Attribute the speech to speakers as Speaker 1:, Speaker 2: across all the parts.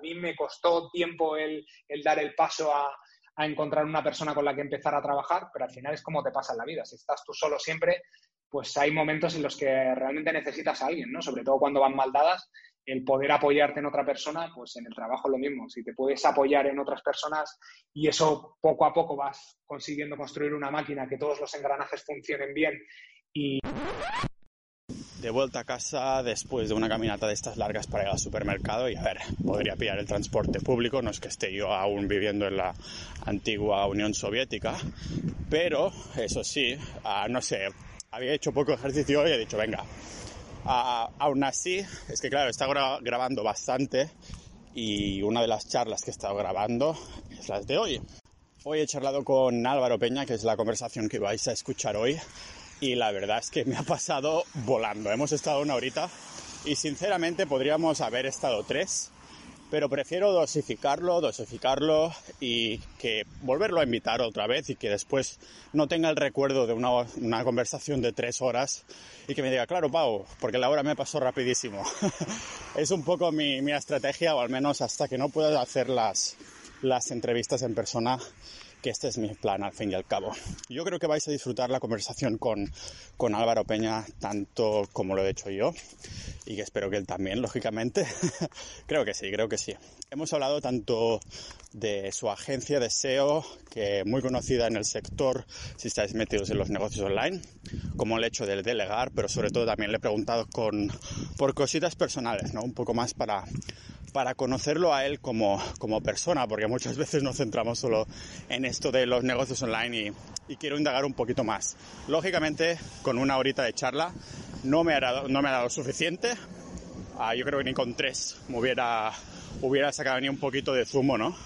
Speaker 1: mí me costó tiempo el, dar el paso a, a encontrar una persona con la que empezar a trabajar, pero al final es como te pasa en la vida. Si estás tú solo siempre, pues hay momentos en los que realmente necesitas a alguien, ¿no? Sobre todo cuando van mal dadas, el poder apoyarte en otra persona, pues en el trabajo lo mismo. Si te puedes apoyar en otras personas y eso poco a poco vas consiguiendo construir una máquina que todos los engranajes funcionen bien y
Speaker 2: de vuelta a casa después de una caminata de estas largas para ir al supermercado y a ver, podría pillar el transporte público, no es que esté yo aún viviendo en la antigua Unión Soviética, pero eso sí, ah, no sé, había hecho poco ejercicio y he dicho, venga, aún así, es que claro, he estado grabando bastante y una de las charlas que he estado grabando es las de hoy. Hoy he charlado con Álvaro Peña, que es la conversación que vais a escuchar hoy, y la verdad es que me ha pasado volando. Hemos estado una horita y sinceramente podríamos haber estado tres, pero prefiero dosificarlo, dosificarlo y que volverlo a invitar otra vez y que después no tenga el recuerdo de una, conversación de tres horas y que me diga, claro, Pau, porque la hora me pasó rapidísimo. es un poco mi, estrategia, o al menos hasta que no pueda hacer las entrevistas en persona, que este es mi plan al fin y al cabo. Yo creo que vais a disfrutar la conversación con, con Álvaro Peña tanto como lo he hecho yo y que espero que él también, lógicamente. creo que sí, creo que sí. Hemos hablado tanto de su agencia de SEO, que muy conocida en el sector si estáis metidos en los negocios online, como el hecho de delegar, pero sobre todo también le he preguntado con, por cositas personales, ¿no? Un poco más para para conocerlo a él como, como, persona, porque muchas veces nos centramos solo en esto de los negocios online y, quiero indagar un poquito más. Lógicamente, con una horita de charla no me ha dado, no me ha dado suficiente. Ah, yo creo que ni con tres me hubiera, hubiera sacado ni un poquito de zumo, ¿no?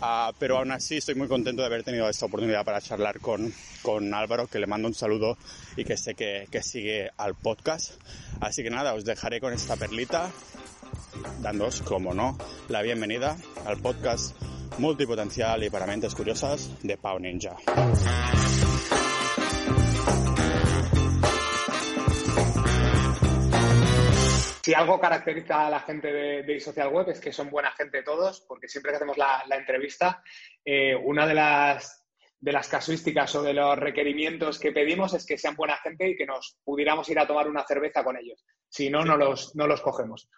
Speaker 2: Ah, pero aún así estoy muy contento de haber tenido esta oportunidad para charlar con, con Álvaro, que le mando un saludo y que sé que, que sigue al podcast. Así que nada, os dejaré con esta perlita dándoos, como no, la bienvenida al podcast multipotencial y para mentes curiosas de Pau Ninja.
Speaker 1: Si algo caracteriza a la gente de, de Social Web es que son buena gente todos, porque siempre que hacemos la, entrevista, eh, una de las, de las casuísticas o de los requerimientos que pedimos es que sean buena gente y que nos pudiéramos ir a tomar una cerveza con ellos. Si no, no, los, no los cogemos.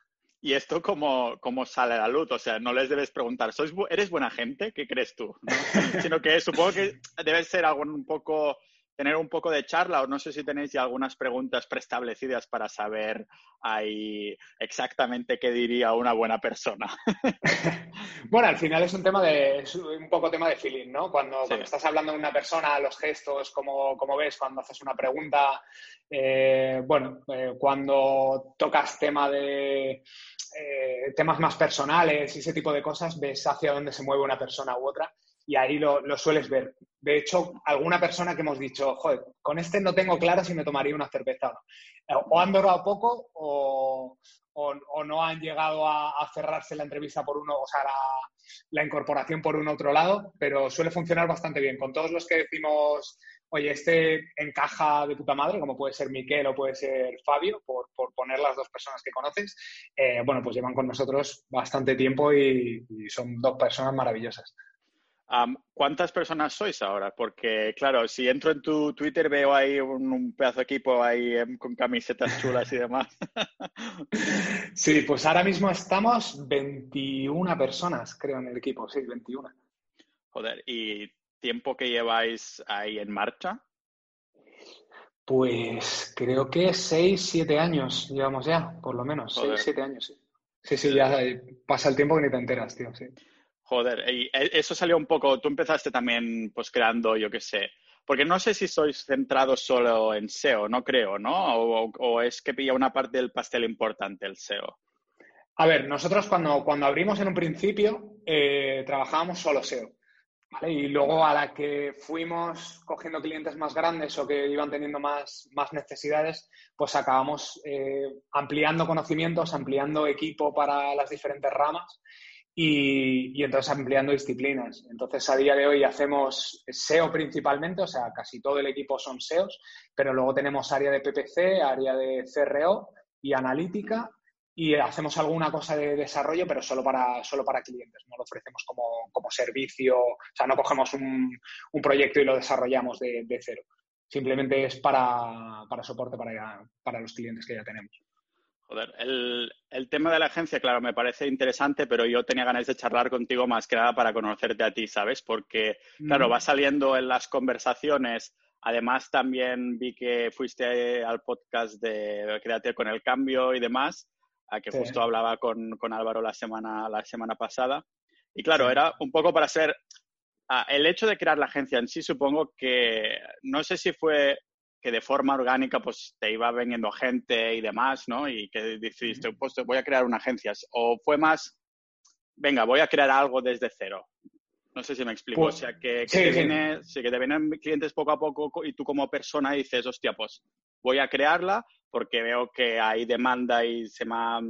Speaker 2: ¿Y esto cómo, cómo, sale a la luz? O sea, no les debes preguntar, ¿sois, ¿eres buena gente? ¿Qué crees tú? Sino que supongo que debe ser algo un poco, tener un poco de charla o no sé si tenéis ya algunas preguntas preestablecidas para saber ahí exactamente qué diría una buena persona.
Speaker 1: bueno, al final es un tema de, es un poco tema de feeling, ¿no? Cuando, estás hablando de una persona, los gestos, como, como ves, cuando haces una pregunta, eh, bueno, eh, cuando tocas tema de eh, temas más personales y ese tipo de cosas, ves hacia dónde se mueve una persona u otra y ahí lo, sueles ver. De hecho, alguna persona que hemos dicho, joder, con este no tengo claro si me tomaría una cerveza o no. O han durado poco o, no han llegado a, cerrarse la entrevista por uno, o sea, la, la, incorporación por un otro lado, pero suele funcionar bastante bien. Con todos los que decimos oye, este encaja de puta madre, como puede ser Miquel o puede ser Fabio, por, poner las dos personas que conoces, eh, bueno, pues llevan con nosotros bastante tiempo y, son dos personas maravillosas.
Speaker 2: ¿Cuántas personas sois ahora? Porque, claro, si entro en tu Twitter veo ahí un, pedazo de equipo ahí em, con camisetas chulas y demás.
Speaker 1: sí, pues ahora mismo estamos 21 personas, creo, en el equipo, sí, 21.
Speaker 2: Joder, ¿y tiempo que lleváis ahí en marcha?
Speaker 1: Pues creo que seis, siete años llevamos ya, por lo menos. Seis, siete años, sí. Sí, sí, ya pasa el tiempo que ni te enteras, tío, sí.
Speaker 2: Joder, y e, eso salió un poco, tú empezaste también pues creando, yo qué sé, porque no sé si sois centrados solo en SEO, no creo, ¿no? O, es que pilla una parte del pastel importante el SEO.
Speaker 1: A ver, nosotros cuando, cuando abrimos en un principio eh, trabajábamos solo SEO. Y luego a la que fuimos cogiendo clientes más grandes o que iban teniendo más, más necesidades, pues acabamos eh, ampliando conocimientos, ampliando equipo para las diferentes ramas y, entonces ampliando disciplinas. Entonces a día de hoy hacemos SEO principalmente, o sea, casi todo el equipo son SEOs, pero luego tenemos área de PPC, área de CRO y analítica y hacemos alguna cosa de desarrollo, pero solo para, solo para clientes, no lo ofrecemos como, como servicio, o sea, no cogemos un, proyecto y lo desarrollamos de, de cero. Simplemente es para, para soporte para, para los clientes que ya tenemos.
Speaker 2: Joder, el, el, tema de la agencia, claro, me parece interesante, pero yo tenía ganas de charlar contigo más que nada para conocerte a ti, ¿sabes? Porque, claro, va saliendo en las conversaciones. Además, también vi que fuiste al podcast de Créate con el Cambio y demás a que justo hablaba con, con, Álvaro la semana, la semana pasada. Y claro, era un poco para ser... Ah, el hecho de crear la agencia en sí, supongo que, no sé si fue que de forma orgánica pues te iba veniendo gente y demás, ¿no? Y que decidiste, pues voy a crear una agencia. O fue más, venga, voy a crear algo desde cero. No sé si me explico. Pues, o sea, que, te Viene, sí, que te vienen clientes poco a poco y tú como persona dices, hostia, pues voy a crearla porque veo que hay demanda y se, me ha,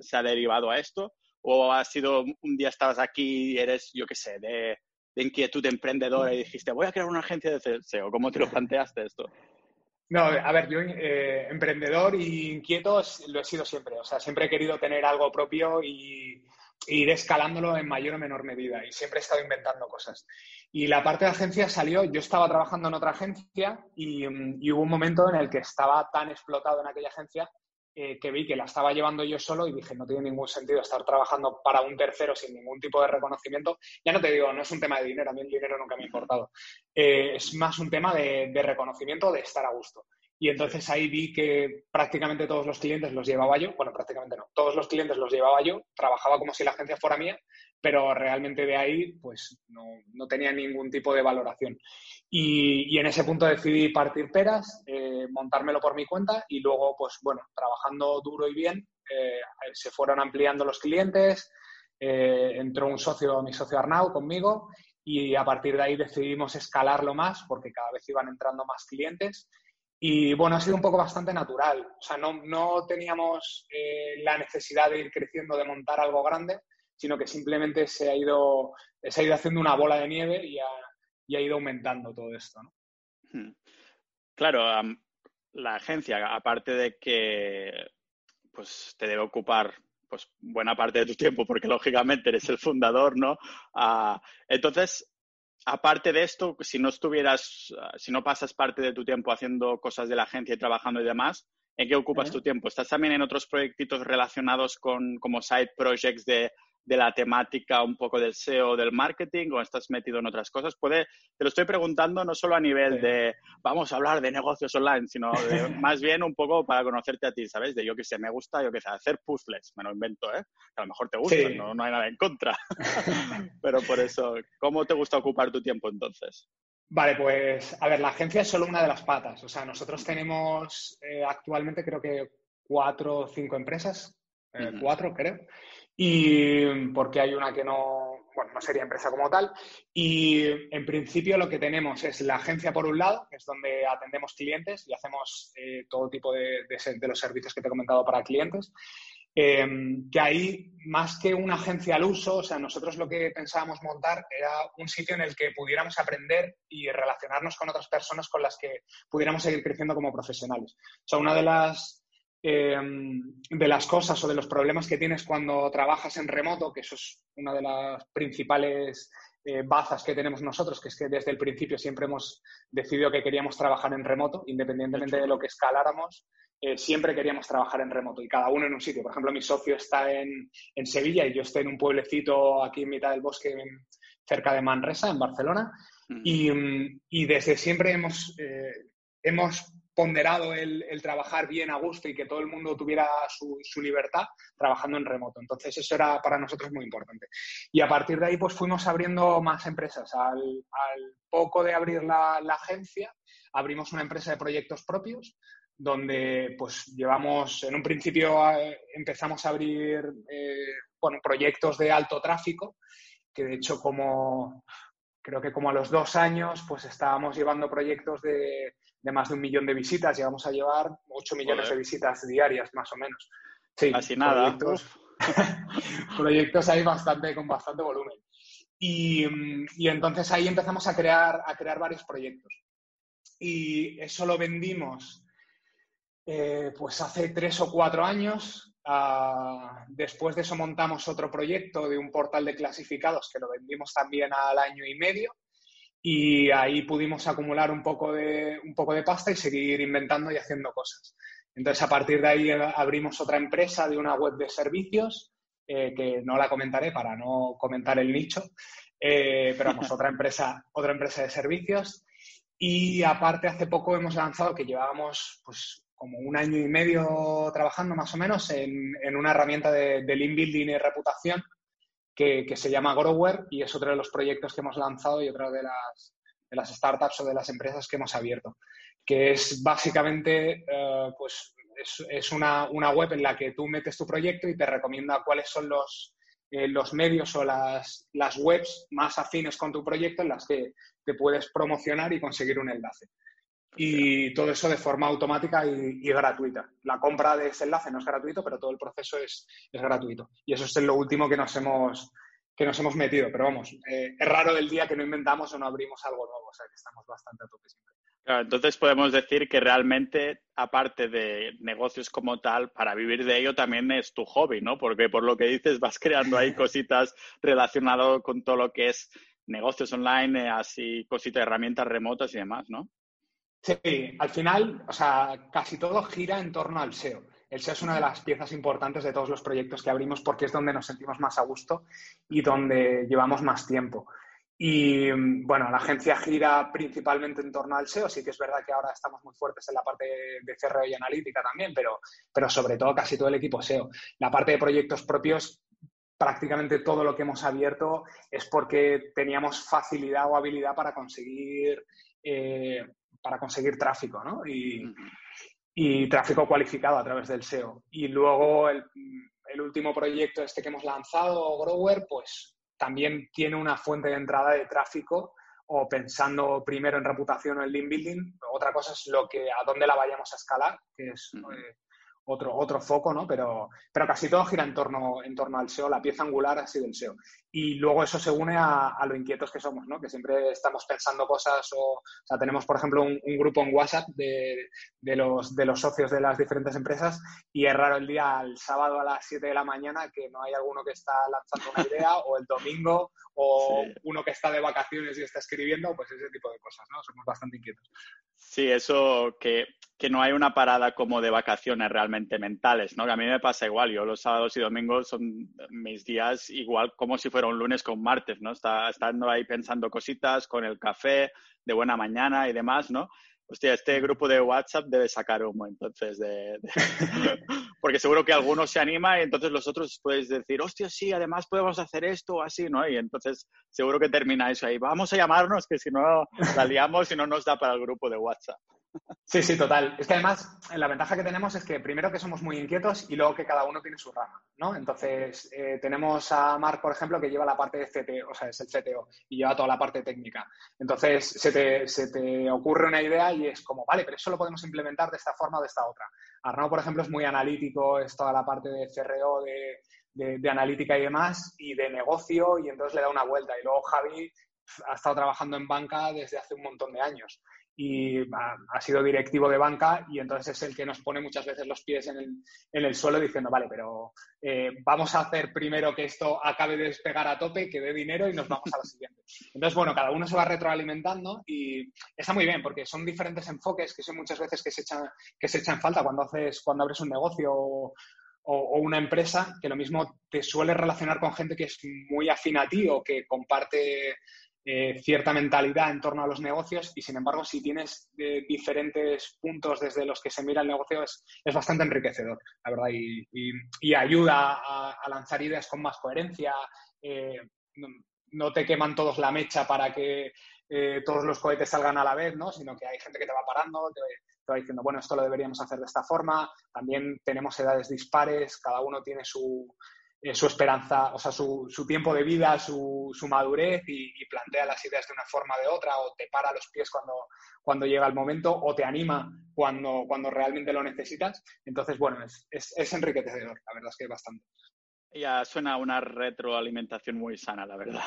Speaker 2: se ha derivado a esto? ¿O ha sido un día estabas aquí y eres, yo qué sé, de, de inquietud emprendedora y dijiste, voy a crear una agencia de SEO? ¿Cómo te lo planteaste esto?
Speaker 1: No, a ver, yo eh, emprendedor y inquieto lo he sido siempre. O sea, siempre he querido tener algo propio y, ir escalándolo en mayor o menor medida y siempre he estado inventando cosas. Y la parte de agencia salió, yo estaba trabajando en otra agencia y, hubo un momento en el que estaba tan explotado en aquella agencia eh, que vi que la estaba llevando yo solo y dije, no tiene ningún sentido estar trabajando para un tercero sin ningún tipo de reconocimiento. Ya no te digo, no es un tema de dinero, a mí el dinero nunca me ha importado. Eh, es más un tema de, de reconocimiento, de estar a gusto. Y entonces ahí vi que prácticamente todos los clientes los llevaba yo, bueno, prácticamente no, todos los clientes los llevaba yo, trabajaba como si la agencia fuera mía, pero realmente de ahí pues no, no tenía ningún tipo de valoración. Y, en ese punto decidí partir peras, eh, montármelo por mi cuenta y luego pues bueno, trabajando duro y bien, eh, se fueron ampliando los clientes, eh, entró un socio, mi socio Arnau, conmigo y a partir de ahí decidimos escalarlo más porque cada vez iban entrando más clientes y bueno, ha sido un poco bastante natural. O sea, no, no teníamos la necesidad de ir creciendo, de montar algo grande, sino que simplemente se ha ido, se ha ido haciendo una bola de nieve y ha, y ha ido aumentando todo esto. ¿no?
Speaker 2: Hmm. Claro, la agencia, aparte de que pues, te debe ocupar pues, buena parte de tu tiempo, porque lógicamente eres el fundador, ¿no? Uh, entonces, aparte de esto, si no estuvieras, ah, si no pasas parte de tu tiempo haciendo cosas de la agencia y trabajando y demás, ¿en qué ocupas tu tiempo? ¿Estás también en otros proyectitos relacionados con como side projects de de la temática un poco del SEO, del marketing, o estás metido en otras cosas? Puede, te lo estoy preguntando no solo a nivel de vamos a hablar de negocios online, sino más bien un poco para conocerte a ti, ¿sabes? De yo que sé, me gusta, yo que sé, hacer puzzles, me lo invento, ¿eh? a lo mejor te gusta, no, no hay nada en contra. Pero por eso, ¿cómo te gusta ocupar tu tiempo entonces?
Speaker 1: Vale, pues a ver, la agencia es solo una de las patas. O sea, nosotros tenemos eh, actualmente creo que cuatro o cinco empresas, eh, cuatro creo y porque hay una que no, bueno, no sería empresa como tal. Y en principio lo que tenemos es la agencia por un lado, que es donde atendemos clientes y hacemos eh, todo tipo de, de, los servicios que te he comentado para clientes. Em, que ahí, más que una agencia al uso, o sea, nosotros lo que pensábamos montar era un sitio en el que pudiéramos aprender y relacionarnos con otras personas con las que pudiéramos seguir creciendo como profesionales. O sea, una de las Em, de las cosas o de los problemas que tienes cuando trabajas en remoto, que eso es una de las principales eh, bazas que tenemos nosotros, que es que desde el principio siempre hemos decidido que queríamos trabajar en remoto, independientemente de lo que escaláramos, eh, siempre queríamos trabajar en remoto y cada uno en un sitio. Por ejemplo, mi socio está en, en Sevilla y yo estoy en un pueblecito aquí en mitad del bosque, cerca de Manresa, en Barcelona. Mm. y, y, desde siempre hemos, eh, hemos ponderado el, trabajar bien a gusto y que todo el mundo tuviera su, libertad trabajando en remoto. Entonces, eso era para nosotros muy importante. Y a partir de ahí, pues fuimos abriendo más empresas. Al, poco de abrir la, agencia, abrimos una empresa de proyectos propios donde pues llevamos, en un principio empezamos a abrir eh, bueno, proyectos de alto tráfico, que de hecho como creo que como a los dos años pues estábamos llevando proyectos de de más de un millón de visitas, llegamos a llevar 8 millones de visitas diarias, más o menos.
Speaker 2: Sí, Casi nada.
Speaker 1: Proyectos, proyectos ahí bastante, con bastante volumen. Y, y, entonces ahí empezamos a crear, a crear varios proyectos. Y eso lo vendimos eh, pues hace tres o cuatro años Ah, después de eso montamos otro proyecto de un portal de clasificados que lo vendimos también al año y medio y ahí pudimos acumular un poco de, un poco de pasta y seguir inventando y haciendo cosas. Entonces, a partir de ahí abrimos otra empresa de una web de servicios, eh, que no la comentaré para no comentar el nicho, eh, pero vamos, otra empresa, otra empresa de servicios. Y aparte, hace poco hemos lanzado que llevábamos pues, como un año y medio trabajando más o menos en, una herramienta de, de lean building y reputación que, se llama Grower y es otro de los proyectos que hemos lanzado y otra de las, de las startups o de las empresas que hemos abierto, que es básicamente eh, pues es, una, web en la que tú metes tu proyecto y te recomienda cuáles son los, eh, los medios o las, las webs más afines con tu proyecto en las que te puedes promocionar y conseguir un enlace y todo eso de forma automática y, gratuita. La compra de ese enlace no es gratuito, pero todo el proceso es, gratuito. Y eso es lo último que nos hemos, que nos hemos metido. Pero vamos, eh, es raro el día que no inventamos o no abrimos algo nuevo, o sea que estamos bastante a tope siempre.
Speaker 2: entonces podemos decir que realmente, aparte de negocios como tal, para vivir de ello también es tu hobby, ¿no? Porque por lo que dices vas creando ahí cositas relacionadas con todo lo que es negocios online, eh, así cositas, herramientas remotas y demás, ¿no?
Speaker 1: Sí, al final, o sea, casi todo gira en torno al SEO. El SEO es una de las piezas importantes de todos los proyectos que abrimos porque es donde nos sentimos más a gusto y donde llevamos más tiempo. Y bueno, la agencia gira principalmente en torno al SEO. Sí que es verdad que ahora estamos muy fuertes en la parte de CRO y analítica también, pero, pero sobre todo casi todo el equipo SEO. La parte de proyectos propios, prácticamente todo lo que hemos abierto es porque teníamos facilidad o habilidad para conseguir eh, para conseguir tráfico, ¿no? Y, tráfico cualificado a través del SEO. Y luego el, último proyecto este que hemos lanzado, Grower, pues también tiene una fuente de entrada de tráfico o pensando primero en reputación o en link building. Otra cosa es lo que, a dónde la vayamos a escalar, que es otro, otro foco, ¿no? Pero, pero casi todo gira en torno, en torno al SEO, la pieza angular ha sido el SEO. Y luego eso se une a, a, lo inquietos que somos, ¿no? Que siempre estamos pensando cosas o, o sea, tenemos, por ejemplo, un, grupo en WhatsApp de, de, los, de los socios de las diferentes empresas y es raro el día, el sábado a las 7 de la mañana, que no hay alguno que está lanzando una idea o el domingo o uno que está de vacaciones y está escribiendo, pues ese tipo de cosas, ¿no? Somos bastante inquietos.
Speaker 2: Sí, eso que, que no hay una parada como de vacaciones realmente mentales, ¿no? Que a mí me pasa igual. Yo los sábados y domingos son mis días igual como si fuera un lunes con martes, ¿no? Está, estando ahí pensando cositas con el café de buena mañana y demás, ¿no? Hostia, este grupo de WhatsApp debe sacar humo, entonces, de, porque seguro que alguno se anima y entonces los otros puedes decir, hostia, sí, además podemos hacer esto o así, ¿no? Y entonces seguro que termina eso ahí. Vamos a llamarnos, que si no la liamos y no nos da para el grupo de WhatsApp.
Speaker 1: Sí, sí, total. Es que además la ventaja que tenemos es que primero que somos muy inquietos y luego que cada uno tiene su rama, ¿no? Entonces eh, tenemos a Marc, por ejemplo, que lleva la parte de CTO, o sea, es el CTO y lleva toda la parte técnica. Entonces se te, se te ocurre una idea y es como, vale, pero eso lo podemos implementar de esta forma o de esta otra. Arnaud, por ejemplo, es muy analítico, es toda la parte de CRO, de, de analítica y demás, y de negocio, y entonces le da una vuelta. Y luego Javi ha estado trabajando en banca desde hace un montón de años y ha, sido directivo de banca y entonces es el que nos pone muchas veces los pies en el, en el suelo diciendo, vale, pero eh, vamos a hacer primero que esto acabe de despegar a tope, que dé dinero y nos vamos a la siguiente. Entonces, bueno, cada uno se va retroalimentando y está muy bien porque son diferentes enfoques que son muchas veces que se echan, que se echan falta cuando, haces, cuando abres un negocio o, o, una empresa que lo mismo te suele relacionar con gente que es muy afín a ti o que comparte eh, cierta mentalidad en torno a los negocios y, sin embargo, si tienes eh, diferentes puntos desde los que se mira el negocio, es, bastante enriquecedor, la verdad, y, ayuda a, lanzar ideas con más coherencia. Eh, no, te queman todos la mecha para que todos los cohetes salgan a la vez, ¿no? sino que hay gente que te va parando, te, te va diciendo, bueno, esto lo deberíamos hacer de esta forma. También tenemos edades dispares, cada uno tiene su, eh, su esperanza, o sea, su, su tiempo de vida, su, su madurez y, plantea las ideas de una forma o de otra, o te para los pies cuando, cuando llega el momento, o te anima cuando, cuando realmente lo necesitas. Entonces, bueno, es, es, enriquecedor, la verdad es que bastante.
Speaker 2: Ya suena una retroalimentación muy sana, la verdad.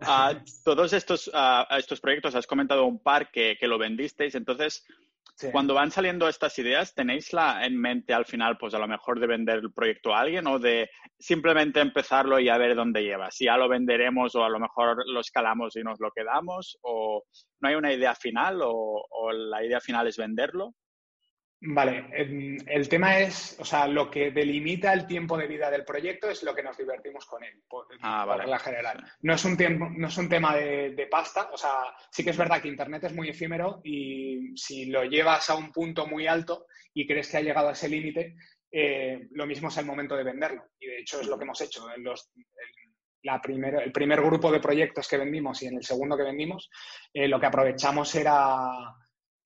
Speaker 2: todos estos, estos proyectos, has comentado un par que, que lo vendisteis, entonces Cuando van saliendo estas ideas, ¿tenéis la, en mente al final, pues a lo mejor de vender el proyecto a alguien o de simplemente empezarlo y a ver dónde lleva? Si ya lo venderemos o a lo mejor lo escalamos y nos lo quedamos o no hay una idea final o la idea final es venderlo?
Speaker 1: Vale, em, el tema es, o sea, lo que delimita el tiempo de vida del proyecto es lo que nos divertimos con él, por, ah, la general. No es un, tiempo, no es un tema de, pasta, o sea, sí que es verdad que Internet es muy efímero y si lo llevas a un punto muy alto y crees que ha llegado a ese límite, eh, lo mismo es el momento de venderlo. Y de hecho es lo que hemos hecho. En los, la el primer grupo de proyectos que vendimos y en el segundo que vendimos, eh, lo que aprovechamos era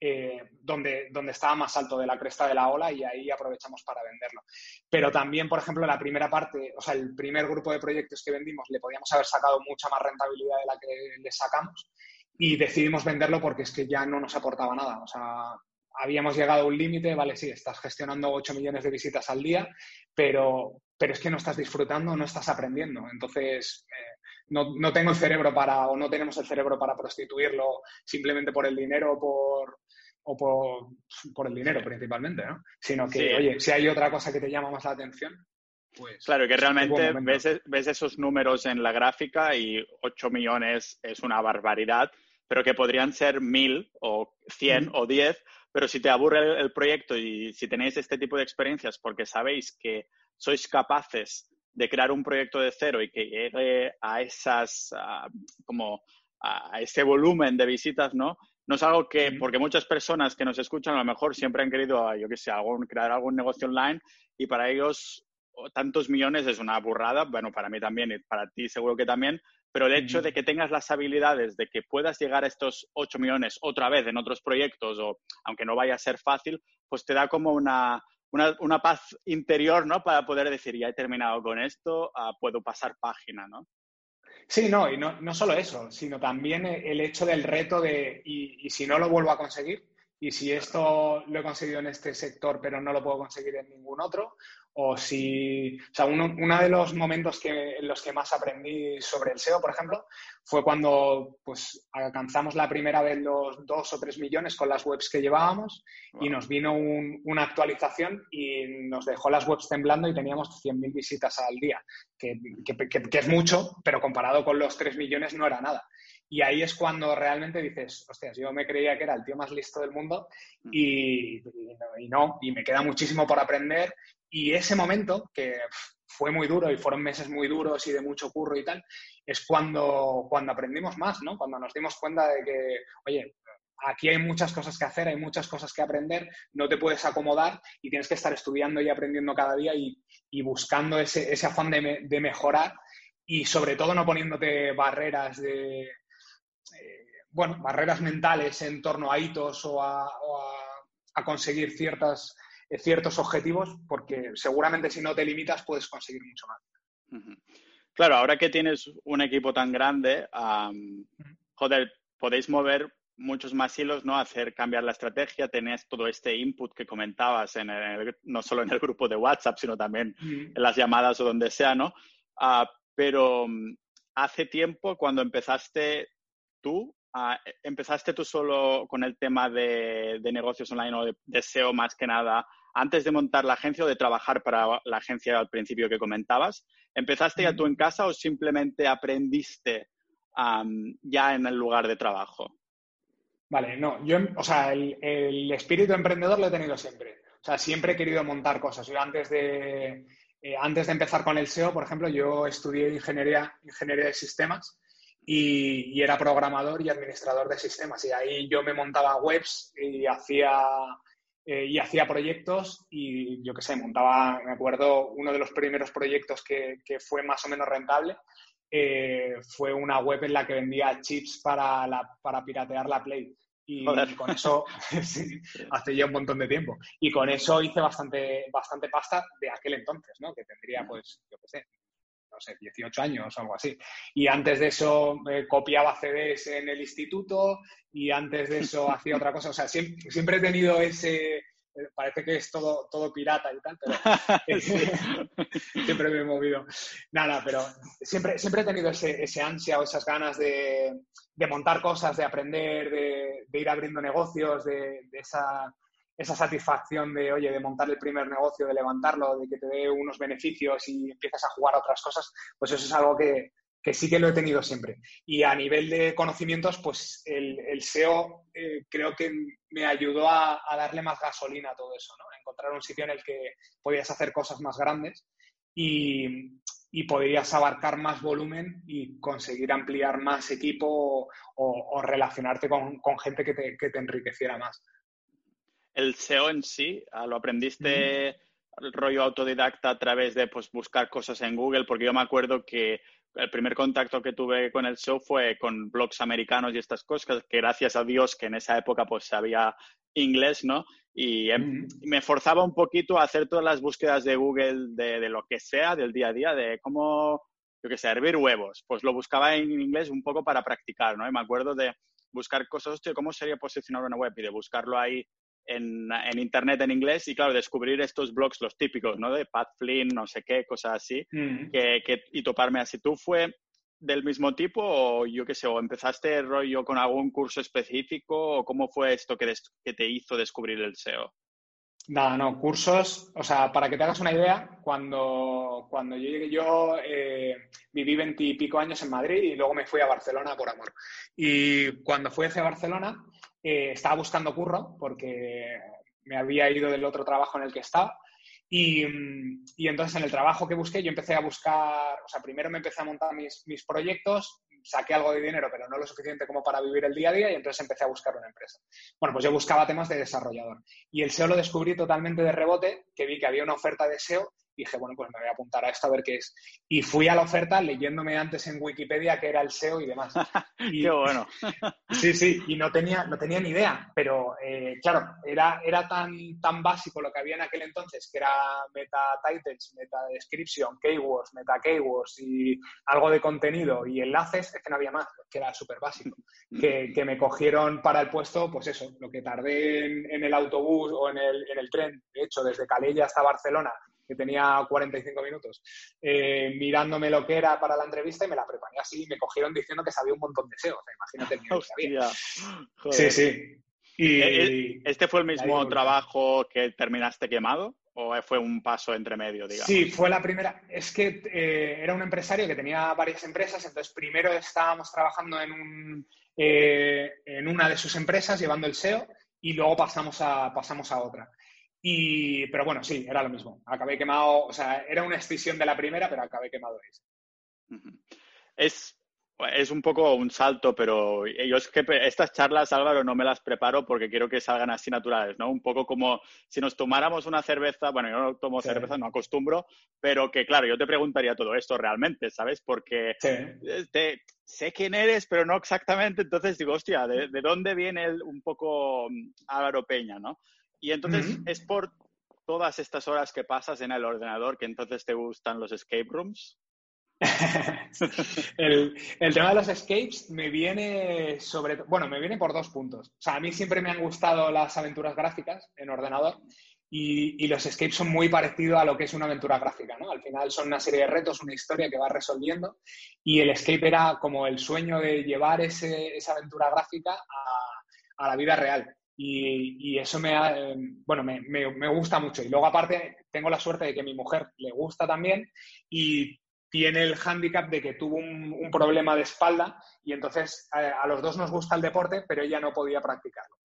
Speaker 1: eh, donde, donde estaba más alto de la cresta de la ola y ahí aprovechamos para venderlo. Pero también, por ejemplo, la primera parte, o sea, el primer grupo de proyectos que vendimos le podíamos haber sacado mucha más rentabilidad de la que le sacamos y decidimos venderlo porque es que ya no nos aportaba nada. O sea, habíamos llegado a un límite, vale, sí, estás gestionando 8 millones de visitas al día, pero, pero es que no estás disfrutando, no estás aprendiendo. Entonces, eh, no, no, tengo el cerebro para, o no tenemos el cerebro para prostituirlo simplemente por el dinero o por, o por, el dinero principalmente, ¿no? Sino que, oye, si hay otra cosa que te llama más la atención, pues...
Speaker 2: Claro, que realmente ves, ves, esos números en la gráfica y 8 millones es una barbaridad, pero que podrían ser 1000 o 100 o 10, pero si te aburre el, proyecto y si tenéis este tipo de experiencias porque sabéis que sois capaces de crear un proyecto de cero y que llegue a esas, como a ese volumen de visitas, ¿no? No es algo que, porque muchas personas que nos escuchan a lo mejor siempre han querido, yo qué sé, algún, crear algún negocio online y para ellos tantos millones es una burrada, bueno, para mí también y para ti seguro que también, pero el hecho de que tengas las habilidades de que puedas llegar a estos 8 millones otra vez en otros proyectos, o aunque no vaya a ser fácil, pues te da como una, una, paz interior, ¿no? Para poder decir, ya he terminado con esto, ah, puedo pasar página, ¿no?
Speaker 1: Sí, no, y no, no solo eso, sino también el hecho del reto de, y, y si no lo vuelvo a conseguir, y si esto lo he conseguido en este sector pero no lo puedo conseguir en ningún otro, o si, o sea, uno, de los momentos que, en los que más aprendí sobre el SEO, por ejemplo, fue cuando pues alcanzamos la primera vez los dos o tres millones con las webs que llevábamos y nos vino una actualización y nos dejó las webs temblando y teníamos 100.000 visitas al día, que, que, es mucho, pero comparado con los 3 millones no era nada. Y ahí es cuando realmente dices, hostias, yo me creía que era el tío más listo del mundo mm. y, y, no, y me queda muchísimo por aprender y ese momento, que fue muy duro y fueron meses muy duros y de mucho curro y tal, es cuando, cuando aprendimos más, ¿no? Cuando nos dimos cuenta de que, oye, aquí hay muchas cosas que hacer, hay muchas cosas que aprender, no te puedes acomodar y tienes que estar estudiando y aprendiendo cada día y, buscando ese, afán de, mejorar y sobre todo no poniéndote barreras de, eh, bueno, barreras mentales en torno a hitos o a conseguir ciertas ciertos objetivos, porque seguramente si no te limitas puedes conseguir mucho más.
Speaker 2: Claro, ahora que tienes un equipo tan grande, joder, podéis mover muchos más hilos, ¿no? Hacer cambiar la estrategia, tenés todo este input que comentabas, en no solo en el grupo de WhatsApp, sino también en las llamadas o donde sea, ¿no? Ah, pero mm, hace tiempo, cuando empezaste tú, ah, empezaste tú solo con el tema de, negocios online o de, de, SEO más que nada antes de montar la agencia o de trabajar para la agencia al principio que comentabas? ¿Empezaste ya tú en casa o simplemente aprendiste ya en el lugar de trabajo?
Speaker 1: Vale, no, yo, o sea, el, espíritu emprendedor lo he tenido siempre. O sea, siempre he querido montar cosas. Yo antes de, eh, antes de empezar con el SEO, por ejemplo, yo estudié ingeniería, ingeniería de sistemas y, y, era programador y administrador de sistemas. Y ahí yo me montaba webs y hacía eh, y hacía proyectos y yo qué sé, montaba, me acuerdo, uno de los primeros proyectos que, que fue más o menos rentable eh, fue una web en la que vendía chips para, la, para piratear la Play. Y con eso, hace ya un montón de tiempo. Y con eso hice bastante, bastante pasta de aquel entonces, ¿no? Que tendría, pues, yo qué sé, sé, 18 años o algo así. Y antes de eso eh, copiaba CDs en el instituto y antes de eso hacía otra cosa. O sea, siempre, he tenido ese, eh, parece que es todo, todo pirata y tal, pero siempre me he movido. Nada, pero siempre, siempre he tenido ese, ese ansia o esas ganas de, de montar cosas, de aprender, de, de ir abriendo negocios, de, esa, esa satisfacción de, oye, de montar el primer negocio, de levantarlo, de que te dé unos beneficios y empiezas a jugar a otras cosas, pues eso es algo que, que sí que lo he tenido siempre. Y a nivel de conocimientos, pues el, el SEO eh, creo que me ayudó a, darle más gasolina a todo eso, ¿no? A encontrar un sitio en el que podías hacer cosas más grandes y, y podrías abarcar más volumen y conseguir ampliar más equipo o, relacionarte con, con gente que te, que te, enriqueciera más.
Speaker 2: ¿El SEO en sí ah, lo aprendiste el rollo autodidacta a través de pues, buscar cosas en Google? Porque yo me acuerdo que el primer contacto que tuve con el show fue con blogs americanos y estas cosas, que gracias a Dios que en esa época pues sabía inglés, ¿no? Y em, me forzaba un poquito a hacer todas las búsquedas de Google de, lo que sea, del día a día, de cómo, yo qué sé, hervir huevos. Pues lo buscaba en inglés un poco para practicar, ¿no? Y me acuerdo de buscar cosas, hostia, ¿cómo sería posicionar una web? Y de buscarlo ahí en, internet en inglés y claro, descubrir estos blogs, los típicos, ¿no? De Pat Flynn, no sé qué, cosas así, mm. que, y toparme así. ¿Tú fue del mismo tipo o yo qué sé, o empezaste rollo con algún curso específico o cómo fue esto que, que te hizo descubrir el SEO?
Speaker 1: Nada, no, cursos, o sea, para que te hagas una idea, cuando, cuando yo llegué, yo eh, viví veintipico años en Madrid y luego me fui a Barcelona por amor. Y cuando fui hacia Barcelona, eh, estaba buscando curro porque me había ido del otro trabajo en el que estaba. Y, y, entonces en el trabajo que busqué yo empecé a buscar, o sea, primero me empecé a montar mis, mis proyectos, saqué algo de dinero, pero no lo suficiente como para vivir el día a día y entonces empecé a buscar una empresa. Bueno, pues yo buscaba temas de desarrollador y el SEO lo descubrí totalmente de rebote, que vi que había una oferta de SEO dije, bueno, pues me voy a apuntar a esto a ver qué es. Y fui a la oferta leyéndome antes en Wikipedia qué era el SEO y demás.
Speaker 2: qué bueno.
Speaker 1: sí, sí, y no tenía, no tenía ni idea, pero eh, claro, era, era tan, tan básico lo que había en aquel entonces, que era meta titles, meta description, keywords, meta keywords y algo de contenido y enlaces, es que no había más, que era súper básico. Que, que, me cogieron para el puesto, pues eso, lo que tardé en, en el autobús o en el, en el tren, de hecho, desde Calella hasta Barcelona, que tenía 45 minutos, eh, mirándome lo que era para la entrevista y me la preparé así y me cogieron diciendo que sabía un montón de SEO. imagínate el que sabía. Sí, sí.
Speaker 2: Y, eh, eh, ¿Este fue el mismo trabajo que terminaste quemado? ¿O fue un paso entre medio, digamos?
Speaker 1: Sí, fue la primera. Es que era un empresario que tenía varias empresas, entonces primero estábamos trabajando en, un, en una de sus empresas llevando el SEO y luego pasamos a, pasamos a otra. Y, pero bueno, sí, era lo mismo. Acabé quemado, o sea, era una extinción de la primera, pero acabé quemado
Speaker 2: Es, es un poco un salto, pero yo es que estas charlas, Álvaro, no me las preparo porque quiero que salgan así naturales, ¿no? Un poco como si nos tomáramos una cerveza, bueno, yo no tomo cerveza, no acostumbro, pero que claro, yo te preguntaría todo esto realmente, ¿sabes? Porque sé quién eres, pero no exactamente, entonces digo, hostia, ¿de, dónde viene un poco mm, Álvaro Peña, ¿no? Y entonces es por todas estas horas que pasas en el ordenador que entonces te gustan los escape rooms.
Speaker 1: el, tema de los escapes me viene sobre, bueno, me viene por dos puntos. O sea, a mí siempre me han gustado las aventuras gráficas en ordenador y, los escapes son muy parecidos a lo que es una aventura gráfica, ¿no? Al final son una serie de retos, una historia que vas resolviendo y el escape era como el sueño de llevar esa aventura gráfica a la vida real. Y, eso me, eh, bueno, me, me, gusta mucho. Y luego, aparte, tengo la suerte de que a mi mujer le gusta también y tiene el hándicap de que tuvo un, problema de espalda y entonces a, los dos nos gusta el deporte, pero ella no podía practicarlo.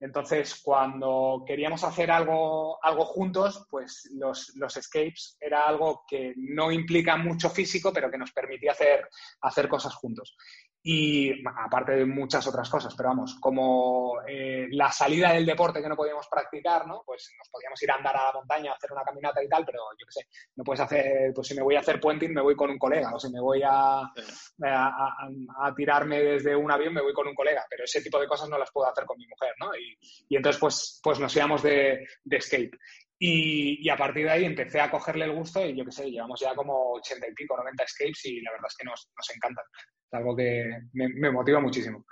Speaker 1: Entonces, cuando queríamos hacer algo, algo juntos, pues los, los, escapes era algo que no implica mucho físico, pero que nos permitía hacer, hacer cosas juntos y aparte de muchas otras cosas, pero vamos, como eh, la salida del deporte que no podíamos practicar, ¿no? Pues nos podíamos ir a andar a la montaña, a hacer una caminata y tal, pero yo qué sé, no puedes hacer, pues si me voy a hacer puenting me voy con un colega, o si me voy a, a, tirarme desde un avión me voy con un colega, pero ese tipo de cosas no las puedo hacer con mi mujer, ¿no? Y, y entonces pues, pues nos íbamos de, de escape. Y, a partir de ahí empecé a cogerle el gusto y yo qué sé, llevamos ya como ochenta y pico, 90 escapes y la verdad es que nos, encantan. Es algo que me, motiva muchísimo.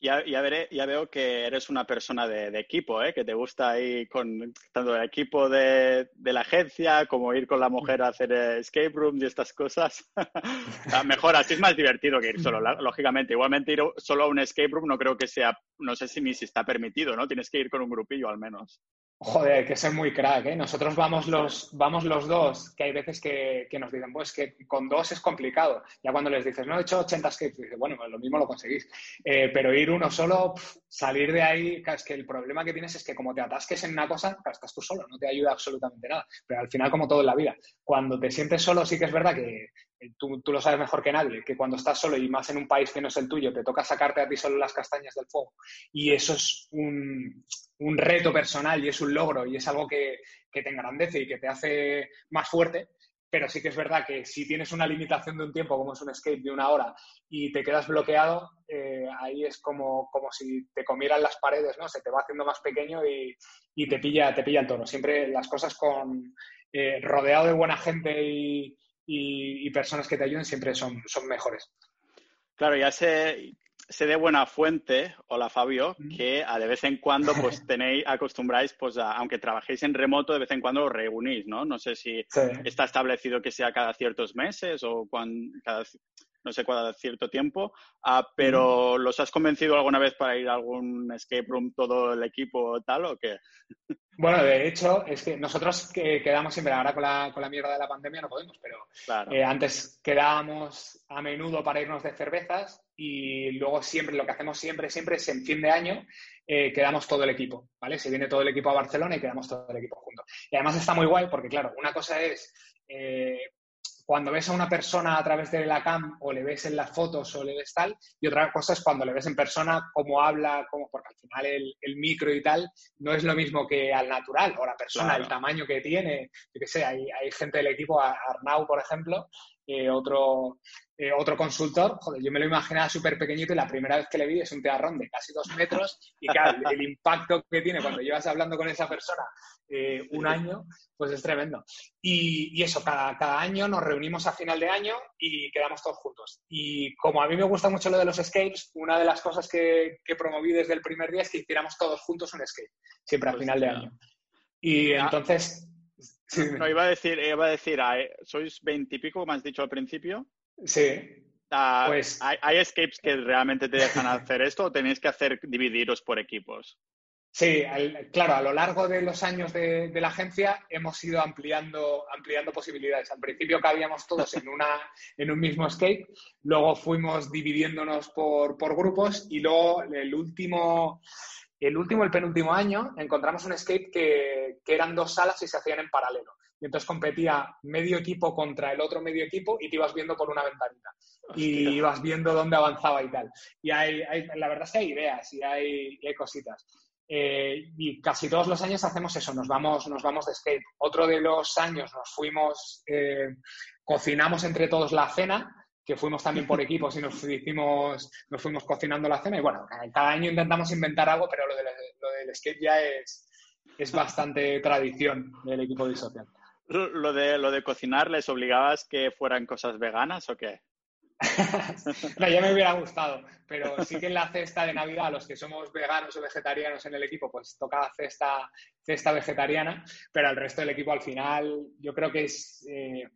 Speaker 2: Ya, ya, veré, ya veo que eres una persona de, equipo, ¿eh? que te gusta ir con tanto el equipo de, la agencia como ir con la mujer a hacer escape room y estas cosas. Mejor, así es más divertido que ir solo, lógicamente. Igualmente ir solo a un escape room no creo que sea, no sé si ni si está permitido, ¿no? Tienes que ir con un grupillo al menos.
Speaker 1: Joder, que ser muy crack, ¿eh? Nosotros vamos los, vamos los dos, que hay veces que, nos dicen, pues que con dos es complicado. Ya cuando les dices, no he hecho 80 skates, dices, bueno, pues lo mismo lo conseguís. Eh, pero ir uno solo, salir de ahí, es que el problema que tienes es que como te atasques en una cosa, estás tú solo, no te ayuda absolutamente nada. Pero al final, como todo en la vida, cuando te sientes solo, sí que es verdad que tú, tú lo sabes mejor que nadie, que cuando estás solo y más en un país que no es el tuyo, te toca sacarte a ti solo las castañas del fuego. Y eso es un, un reto personal y es un logro y es algo que, te engrandece y que te hace más fuerte, pero sí que es verdad que si tienes una limitación de un tiempo, como es un skate de una hora, y te quedas bloqueado, eh, ahí es como, como si te comieran las paredes, ¿no? Se te va haciendo más pequeño y, te, pilla, te pilla el tono. Siempre las cosas con eh, rodeado de buena gente y, y, personas que te ayuden siempre son, son mejores.
Speaker 2: Claro, ya sé, sé de buena fuente, hola Fabio, que de vez en cuando pues tenéis, acostumbráis, pues aunque trabajéis en remoto, de vez en cuando os reunís, ¿no? No sé si está establecido que sea cada ciertos meses o cuando, cada, no sé cada cierto tiempo, ah, pero ¿los has convencido alguna vez para ir a algún escape room todo el equipo tal o qué?
Speaker 1: Bueno, de hecho, es que nosotros que quedamos siempre, ahora con la, con la mierda de la pandemia no podemos, pero eh, antes quedábamos a menudo para irnos de cervezas y luego siempre, lo que hacemos siempre, siempre es en fin de año, eh, quedamos todo el equipo, ¿vale? Se viene todo el equipo a Barcelona y quedamos todo el equipo juntos. Y además está muy guay porque, claro, una cosa es eh, cuando ves a una persona a través de la cam o le ves en las fotos o le ves tal, y otra cosa es cuando le ves en persona cómo habla, cómo, porque al final el, micro y tal no es lo mismo que al natural, o la persona, el tamaño que tiene, yo qué sé, hay, hay gente del equipo, Arnau, por ejemplo, eh, otro, eh, otro consultor, joder, yo me lo imaginaba súper pequeñito y la primera vez que le vi es un tearrón de casi dos metros y claro, el, impacto que tiene cuando llevas hablando con esa persona eh, un año, pues es tremendo. Y, eso, cada, cada, año nos reunimos a final de año y quedamos todos juntos. Y como a mí me gusta mucho lo de los escapes, una de las cosas que, que promoví desde el primer día es que hiciéramos todos juntos un escape, siempre a pues final de año. Y ah.
Speaker 2: No, iba a decir, iba a decir, sois veintipico, como has dicho al principio.
Speaker 1: Sí.
Speaker 2: Ah, pues... ¿hay, escapes que realmente te dejan hacer esto o tenéis que hacer dividiros por equipos?
Speaker 1: Sí, claro, a lo largo de los años de, la agencia hemos ido ampliando, ampliando posibilidades. Al principio cabíamos todos en, una, en un mismo escape, luego fuimos dividiéndonos por, por grupos y luego el último, el último, el penúltimo año, encontramos un escape que, eran dos salas y se hacían en paralelo. Y entonces competía medio equipo contra el otro medio equipo y te ibas viendo por una ventanita. Y ibas viendo dónde avanzaba y tal. Y hay, la verdad es que hay ideas y hay, cositas. Eh, y casi todos los años hacemos eso, nos vamos, nos vamos de escape. Otro de los años nos fuimos, eh, cocinamos entre todos la cena que fuimos también por equipos y nos hicimos, nos fuimos cocinando la cena y bueno, cada año intentamos inventar algo, pero lo del, lo del skate ya es, es bastante tradición del equipo de social.
Speaker 2: ¿Lo de, lo de cocinar les obligabas que fueran cosas veganas o qué?
Speaker 1: no, ya me hubiera gustado, pero sí que en la cesta de Navidad, los que somos veganos o vegetarianos en el equipo, pues toca cesta, cesta vegetariana, pero al resto del equipo al final yo creo que es eh,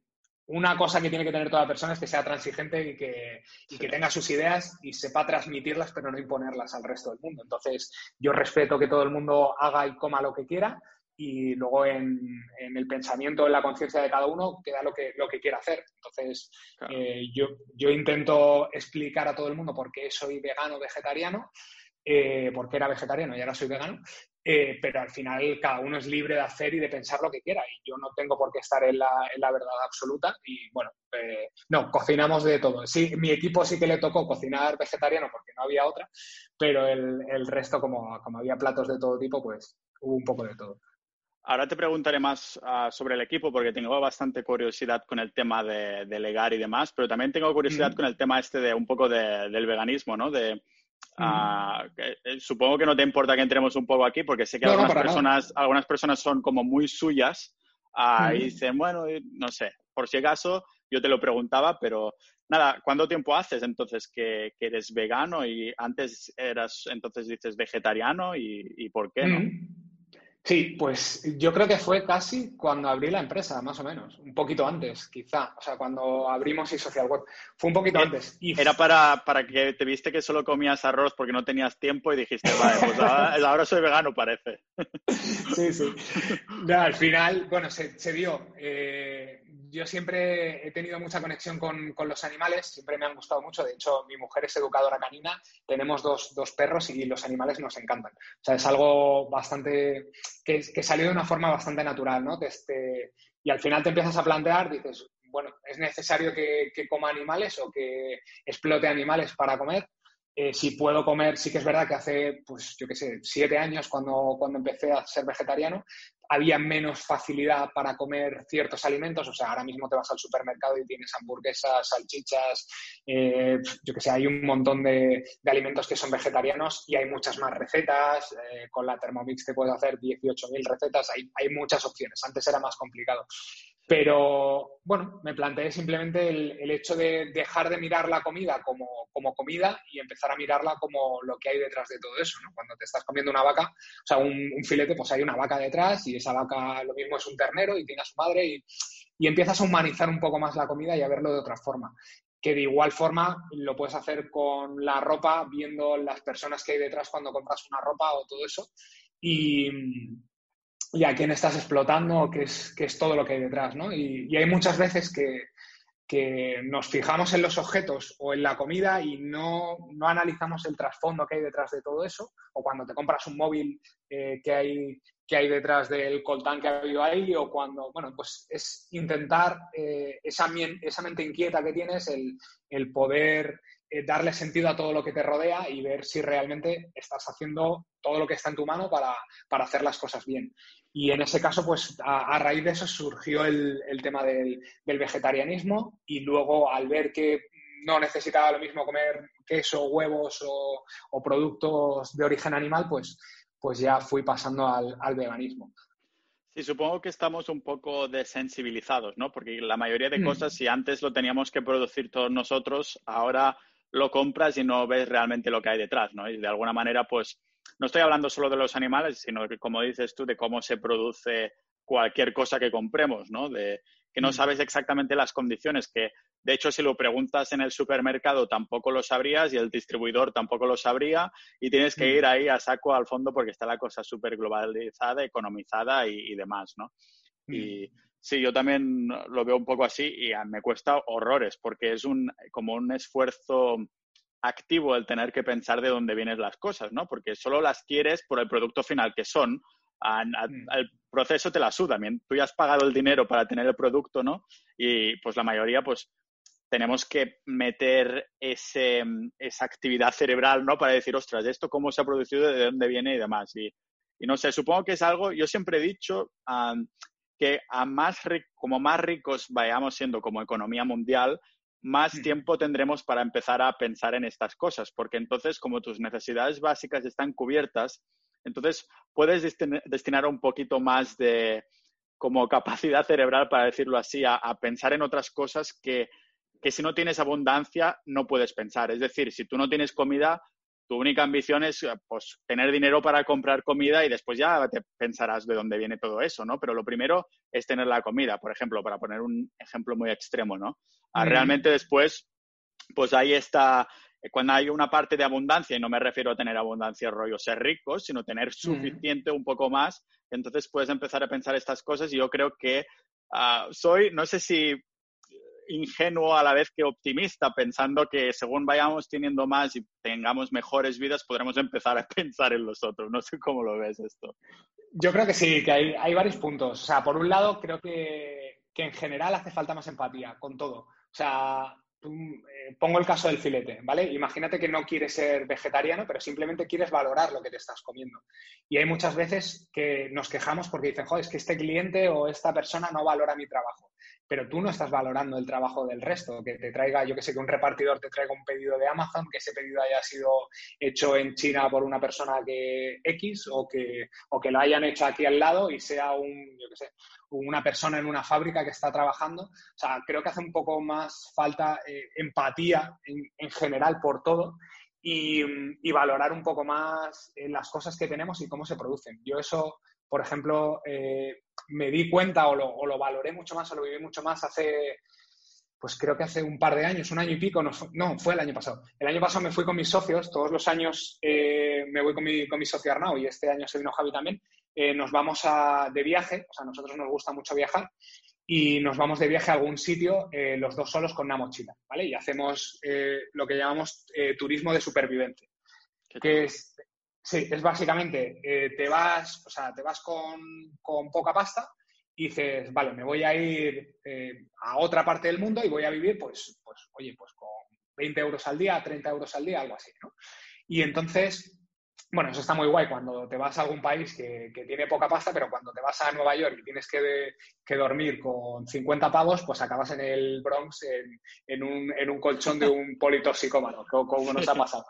Speaker 1: una cosa que tiene que tener toda persona es que sea transigente y que, que, tenga sus ideas y sepa transmitirlas, pero no imponerlas al resto del mundo. Entonces, yo respeto que todo el mundo haga y coma lo que quiera y luego en, el pensamiento, en la conciencia de cada uno, queda lo que, lo que quiera hacer. Entonces, eh, yo, yo intento explicar a todo el mundo por qué soy vegano, vegetariano, eh, porque era vegetariano y ahora soy vegano, eh, pero al final cada uno es libre de hacer y de pensar lo que quiera y yo no tengo por qué estar en la, en la verdad absoluta y bueno, eh, no, cocinamos de todo. Sí, mi equipo sí que le tocó cocinar vegetariano porque no había otra, pero el, el resto como, como había platos de todo tipo, pues hubo un poco de todo.
Speaker 2: Ahora te preguntaré más ah, sobre el equipo porque tengo bastante curiosidad con el tema de delegar y demás, pero también tengo curiosidad con el tema este de un poco de, del veganismo, ¿no? De, Ah, eh, supongo que no te importa que entremos un poco aquí porque sé que algunas, personas, algunas personas son como muy suyas. Ah, y dicen, bueno, no sé, por si acaso yo te lo preguntaba, pero nada, ¿cuánto tiempo haces entonces que, eres vegano y antes eras, entonces dices vegetariano y, por qué no?
Speaker 1: Sí, pues yo creo que fue casi cuando abrí la empresa, más o menos. Un poquito antes, quizá. O sea, cuando abrimos y Social Web. Fue un poquito antes.
Speaker 2: Era para, para que te viste que solo comías arroz porque no tenías tiempo y dijiste, vale, pues ahora, soy vegano, parece.
Speaker 1: Sí, sí. al final, bueno, se, se dio. Eh, yo siempre he tenido mucha conexión con, los animales, siempre me han gustado mucho. De hecho, mi mujer es educadora canina, tenemos dos, perros y los animales nos encantan. O sea, es algo bastante que, que salió de una forma bastante natural, ¿no? Y al final te empiezas a plantear, dices, bueno, ¿es necesario que, que coma animales o que explote animales para comer? Eh, si puedo comer, sí que es verdad que hace, pues yo qué sé, siete años cuando, cuando empecé a ser vegetariano, había menos facilidad para comer ciertos alimentos. O sea, ahora mismo te vas al supermercado y tienes hamburguesas, salchichas, eh, yo qué sé, hay un montón de, alimentos que son vegetarianos y hay muchas más recetas. Eh, con la Thermomix te puedes hacer 18.000 recetas, hay, hay muchas opciones. Antes era más complicado. Pero bueno, me planteé simplemente el, hecho de dejar de mirar la comida como, comida y empezar a mirarla como lo que hay detrás de todo eso. ¿no? Cuando te estás comiendo una vaca, o sea, un, filete, pues hay una vaca detrás y esa vaca lo mismo es un ternero y tiene a su madre y, y empiezas a humanizar un poco más la comida y a verlo de otra forma que de igual forma lo puedes hacer con la ropa, viendo las personas que hay detrás cuando compras una ropa o todo eso. Y, y a quién estás explotando, qué es, qué es todo lo que hay detrás, ¿no? Y, hay muchas veces que, nos fijamos en los objetos o en la comida y no, analizamos el trasfondo que hay detrás de todo eso, o cuando te compras un móvil eh, que, hay, que hay detrás del coltán que ha habido ahí, o cuando, bueno, pues es intentar eh, esa, mente inquieta que tienes, el, el poder eh, darle sentido a todo lo que te rodea y ver si realmente estás haciendo todo lo que está en tu mano para, hacer las cosas bien. Y en ese caso, pues a, raíz de eso surgió el, tema del, vegetarianismo y luego al ver que no necesitaba lo mismo comer queso, huevos o, productos de origen animal, pues, pues ya fui pasando al, al veganismo.
Speaker 2: Sí, supongo que estamos un poco desensibilizados, ¿no? Porque la mayoría de mm. cosas, si antes lo teníamos que producir todos nosotros, ahora lo compras y no ves realmente lo que hay detrás, ¿no? Y de alguna manera, pues, no estoy hablando solo de los animales, sino que, como dices tú, de cómo se produce cualquier cosa que compremos, ¿no? De que no mm. sabes exactamente las condiciones, que de hecho si lo preguntas en el supermercado tampoco lo sabrías y el distribuidor tampoco lo sabría y tienes que mm. ir ahí a saco al fondo porque está la cosa súper globalizada, economizada y, demás, ¿no? Y mm. Sí, yo también lo veo un poco así y me cuesta horrores porque es un, como un esfuerzo activo el tener que pensar de dónde vienen las cosas, ¿no? Porque solo las quieres por el producto final que son. Mm. el proceso te la suda. Tú ya has pagado el dinero para tener el producto, ¿no? Y pues la mayoría, pues tenemos que meter ese, esa actividad cerebral, ¿no? Para decir, ostras, ¿esto cómo se ha producido, de dónde viene y demás? Y, y no sé, supongo que es algo, yo siempre he dicho, que a más como más ricos vayamos siendo como economía mundial, más tiempo tendremos para empezar a pensar en estas cosas, porque entonces como tus necesidades básicas están cubiertas, entonces puedes destinar un poquito más de como capacidad cerebral, para decirlo así, a, pensar en otras cosas que, que si no tienes abundancia no puedes pensar. Es decir, si tú no tienes comida, tu única ambición es eh, pues, tener dinero para comprar comida y después ya te pensarás de dónde viene todo eso, ¿no? Pero lo primero es tener la comida, por ejemplo, para poner un ejemplo muy extremo, ¿no? Ah, realmente después, pues ahí está, eh, cuando hay una parte de abundancia, y no me refiero a tener abundancia rollo ser rico, sino tener suficiente un poco más, entonces puedes empezar a pensar estas cosas y yo creo que ah, soy, no sé si ingenuo a la vez que optimista, pensando que según vayamos teniendo más y tengamos mejores vidas, podremos empezar a pensar en los otros. No sé cómo lo ves esto.
Speaker 1: Yo creo que sí, que hay, hay varios puntos. O sea, por un lado, creo que, que en general hace falta más empatía con todo. O sea, eh, pongo el caso del filete, ¿vale? Imagínate que no quieres ser vegetariano, pero simplemente quieres valorar lo que te estás comiendo. Y hay muchas veces que nos quejamos porque dicen, joder, es que este cliente o esta persona no valora mi trabajo pero tú no estás valorando el trabajo del resto, que te traiga, yo que sé, que un repartidor te traiga un pedido de Amazon, que ese pedido haya sido hecho en China por una persona que X o que, o que lo hayan hecho aquí al lado y sea un, yo que sé, una persona en una fábrica que está trabajando. O sea, creo que hace un poco más falta eh, empatía en, general por todo y, valorar un poco más eh, las cosas que tenemos y cómo se producen. Yo eso por ejemplo, eh, me di cuenta o lo, o lo, valoré mucho más o lo viví mucho más hace, pues creo que hace un par de años, un año y pico, no, fue el año pasado. El año pasado me fui con mis socios, todos los años eh, me voy con mi, con mi socio Arnau y este año se vino Javi también. Eh, nos vamos a, de viaje, o sea, a nosotros nos gusta mucho viajar y nos vamos de viaje a algún sitio eh, los dos solos con una mochila, ¿vale? Y hacemos lo que llamamos turismo de supervivencia, que es, sí, es básicamente, te vas, o sea, te vas con, con poca pasta y dices, vale, me voy a ir eh, a otra parte del mundo y voy a vivir, pues, pues, oye, pues con 20 euros al día, 30 euros al día, algo así, ¿no? Y entonces, bueno, eso está muy guay cuando te vas a algún país que, tiene poca pasta, pero cuando te vas a Nueva York y tienes que, que dormir con 50 pavos, pues acabas en el Bronx en, un, en un, colchón de un politoxicómano, como, como nos ha pasado.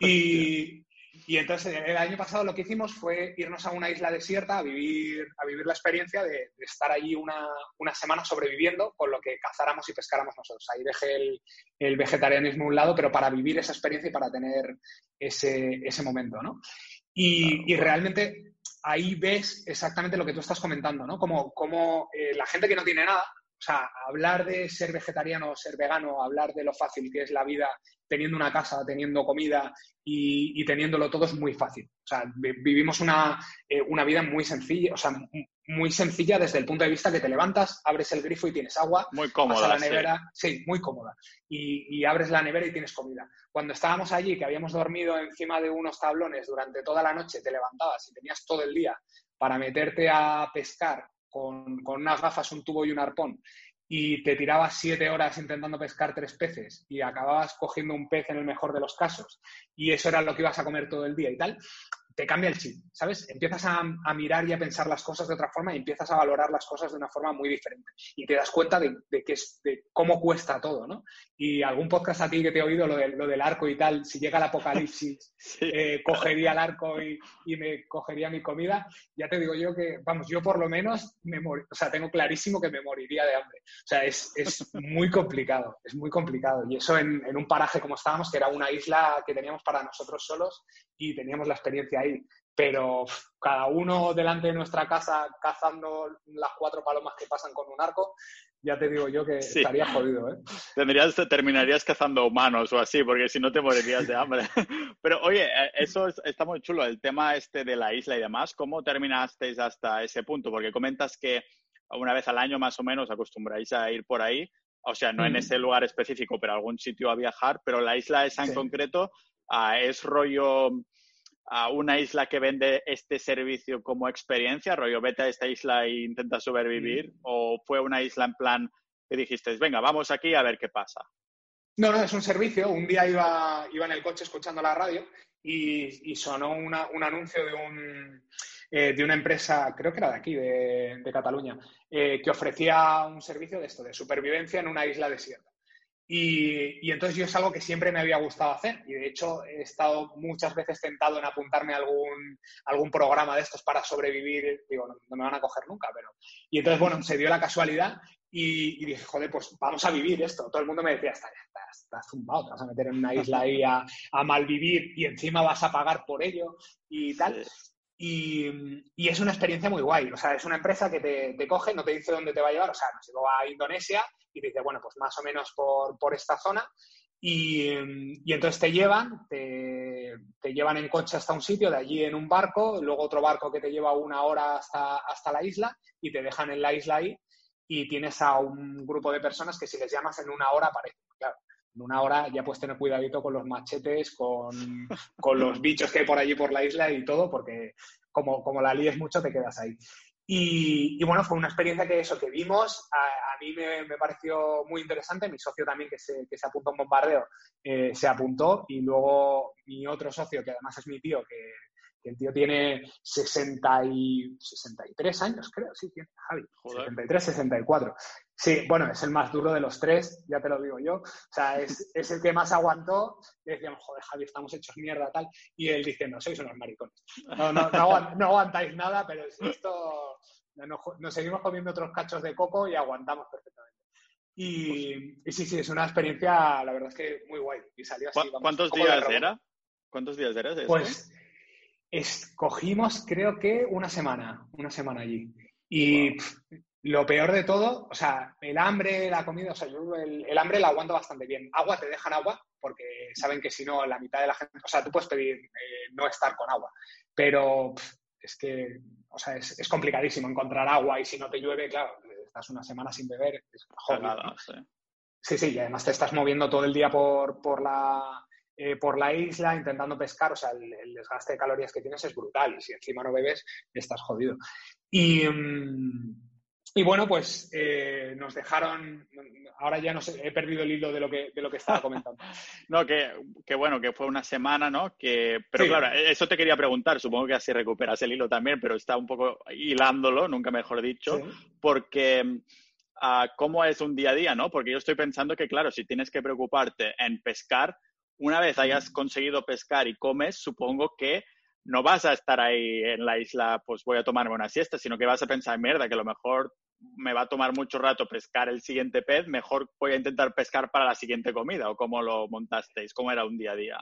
Speaker 1: Y, y entonces el año pasado lo que hicimos fue irnos a una isla desierta a vivir, a vivir la experiencia de, estar allí una, una, semana sobreviviendo con lo que cazáramos y pescáramos nosotros. Ahí dejé el, el, vegetarianismo a un lado, pero para vivir esa experiencia y para tener ese, ese momento, ¿no? Y, y, realmente ahí ves exactamente lo que tú estás comentando, ¿no? Como, como eh, la gente que no tiene nada, o sea, hablar de ser vegetariano o ser vegano, hablar de lo fácil que es la vida teniendo una casa, teniendo comida y, teniéndolo todo es muy fácil. O sea, vivimos una, eh, una, vida muy sencilla, o sea, muy sencilla desde el punto de vista que te levantas, abres el grifo y tienes agua.
Speaker 2: Muy cómoda.
Speaker 1: la nevera, sí, muy cómoda. Y, y, abres la nevera y tienes comida. Cuando estábamos allí, que habíamos dormido encima de unos tablones durante toda la noche, te levantabas y tenías todo el día para meterte a pescar con, unas gafas, un tubo y un arpón y te tirabas siete horas intentando pescar tres peces y acababas cogiendo un pez en el mejor de los casos y eso era lo que ibas a comer todo el día y tal, te cambia el chip, ¿sabes? Empiezas a, mirar y a pensar las cosas de otra forma y empiezas a valorar las cosas de una forma muy diferente. Y te das cuenta de, que es, de cómo cuesta todo, ¿no? Y algún podcast a ti que te he oído, lo, de, lo del arco y tal, si llega el apocalipsis, eh, cogería el arco y, me cogería mi comida, ya te digo yo que, vamos, yo por lo menos, me o sea, tengo clarísimo que me moriría de hambre. O sea, es, es muy complicado, es muy complicado. Y eso en, en un paraje como estábamos, que era una isla que teníamos para nosotros solos y teníamos la experiencia pero cada uno delante de nuestra casa cazando las cuatro palomas que pasan con un arco, ya te digo yo que estaría jodido, ¿eh?
Speaker 2: Tendrías, terminarías cazando humanos o así, porque si no te morirías de hambre. Pero oye, eh, eso está muy chulo, el tema este de la isla y demás. ¿Cómo terminasteis hasta ese punto? Porque comentas que una vez al año más o menos acostumbráis a ir por ahí, o sea, no en ese lugar específico, pero algún sitio a viajar, pero la isla esa en concreto ah, es rollo a una isla que vende este servicio como experiencia, rollo, vete a esta isla e intenta sobrevivir, mm. o fue una isla en plan que dijiste, venga, vamos aquí a ver qué pasa?
Speaker 1: No, no, es un servicio. Un día iba, iba en el coche escuchando la radio y, sonó un anuncio de, un, eh, de una empresa, creo que era de aquí, de, Cataluña, eh, que ofrecía un servicio de esto, de supervivencia en una isla desierta. Y, entonces yo es algo que siempre me había gustado hacer y de hecho he estado muchas veces tentado en apuntarme a algún, algún programa de estos para sobrevivir. Digo, no, me van a coger nunca, pero... Y entonces, bueno, se dio la casualidad y, dije, joder, pues vamos a vivir esto. Todo el mundo me decía, estás está, zumbado, te vas a meter en una isla ahí a, a malvivir y encima vas a pagar por ello y tal. Y, y, es una experiencia muy guay. O sea, es una empresa que te, coge, no te dice dónde te va a llevar. O sea, nos llevó a Indonesia y te dice, bueno, pues más o menos por, por esta zona. Y, y, entonces te llevan, te, te, llevan en coche hasta un sitio, de allí en un barco, luego otro barco que te lleva una hora hasta, hasta la isla y te dejan en la isla ahí y tienes a un grupo de personas que si les llamas en una hora aparecen. Claro, en una hora ya puedes tener cuidadito con los machetes, con, con los bichos que hay por allí por la isla y todo, porque como, como la líes mucho te quedas ahí. Y, y, bueno, fue una experiencia que eso que vimos, a, mí me, me, pareció muy interesante. Mi socio también, que se, que se apuntó a un bombardeo, eh, se apuntó. Y luego mi otro socio, que además es mi tío, que, el tío tiene 60 y, 63 años, creo, sí, tiene Javi. 63, 64. Sí, bueno, es el más duro de los tres, ya te lo digo yo. O sea, es, es el que más aguantó. Y decíamos, joder, Javi, estamos hechos mierda, tal. Y él diciendo, sois unos maricones. No, no, no, aguantáis nada, pero esto. Nos, seguimos comiendo otros cachos de coco y aguantamos perfectamente. Y, sí, sí, es una experiencia, la verdad es que muy guay. Y salió así.
Speaker 2: ¿Cuántos días era? ¿Cuántos días era?
Speaker 1: Pues Escogimos, creo que una semana, una semana allí. Y lo peor de todo, o sea, el hambre, la comida, o sea, yo el, hambre la aguanto bastante bien. Agua, te dejan agua, porque saben que si no, la mitad de la gente, o sea, tú puedes pedir eh, no estar con agua, pero es que, o sea, es, complicadísimo encontrar agua y si no te llueve, claro, estás una semana sin beber, es sí. sí, y además te estás moviendo todo el día por, por la eh, por la isla intentando pescar, o sea, el, desgaste de calorías que tienes es brutal y si encima no bebes, estás jodido. Y, mm, y bueno, pues eh, nos dejaron, ahora ya no sé, he perdido el hilo de lo que, de lo que estaba comentando.
Speaker 2: no, que, que, bueno, que fue una semana, ¿no? Que, pero claro, eso te quería preguntar, supongo que así recuperas el hilo también, pero está un poco hilándolo, nunca mejor dicho, porque... Ah, ¿Cómo es un día a día, no? Porque yo estoy pensando que, claro, si tienes que preocuparte en pescar, una vez hayas conseguido pescar y comes, supongo que no vas a estar ahí en la isla, pues voy a tomarme una siesta, sino que vas a pensar, mierda, que a lo mejor me va a tomar mucho rato pescar el siguiente pez, mejor voy a intentar pescar para la siguiente comida, o cómo lo montasteis, cómo era un día a día.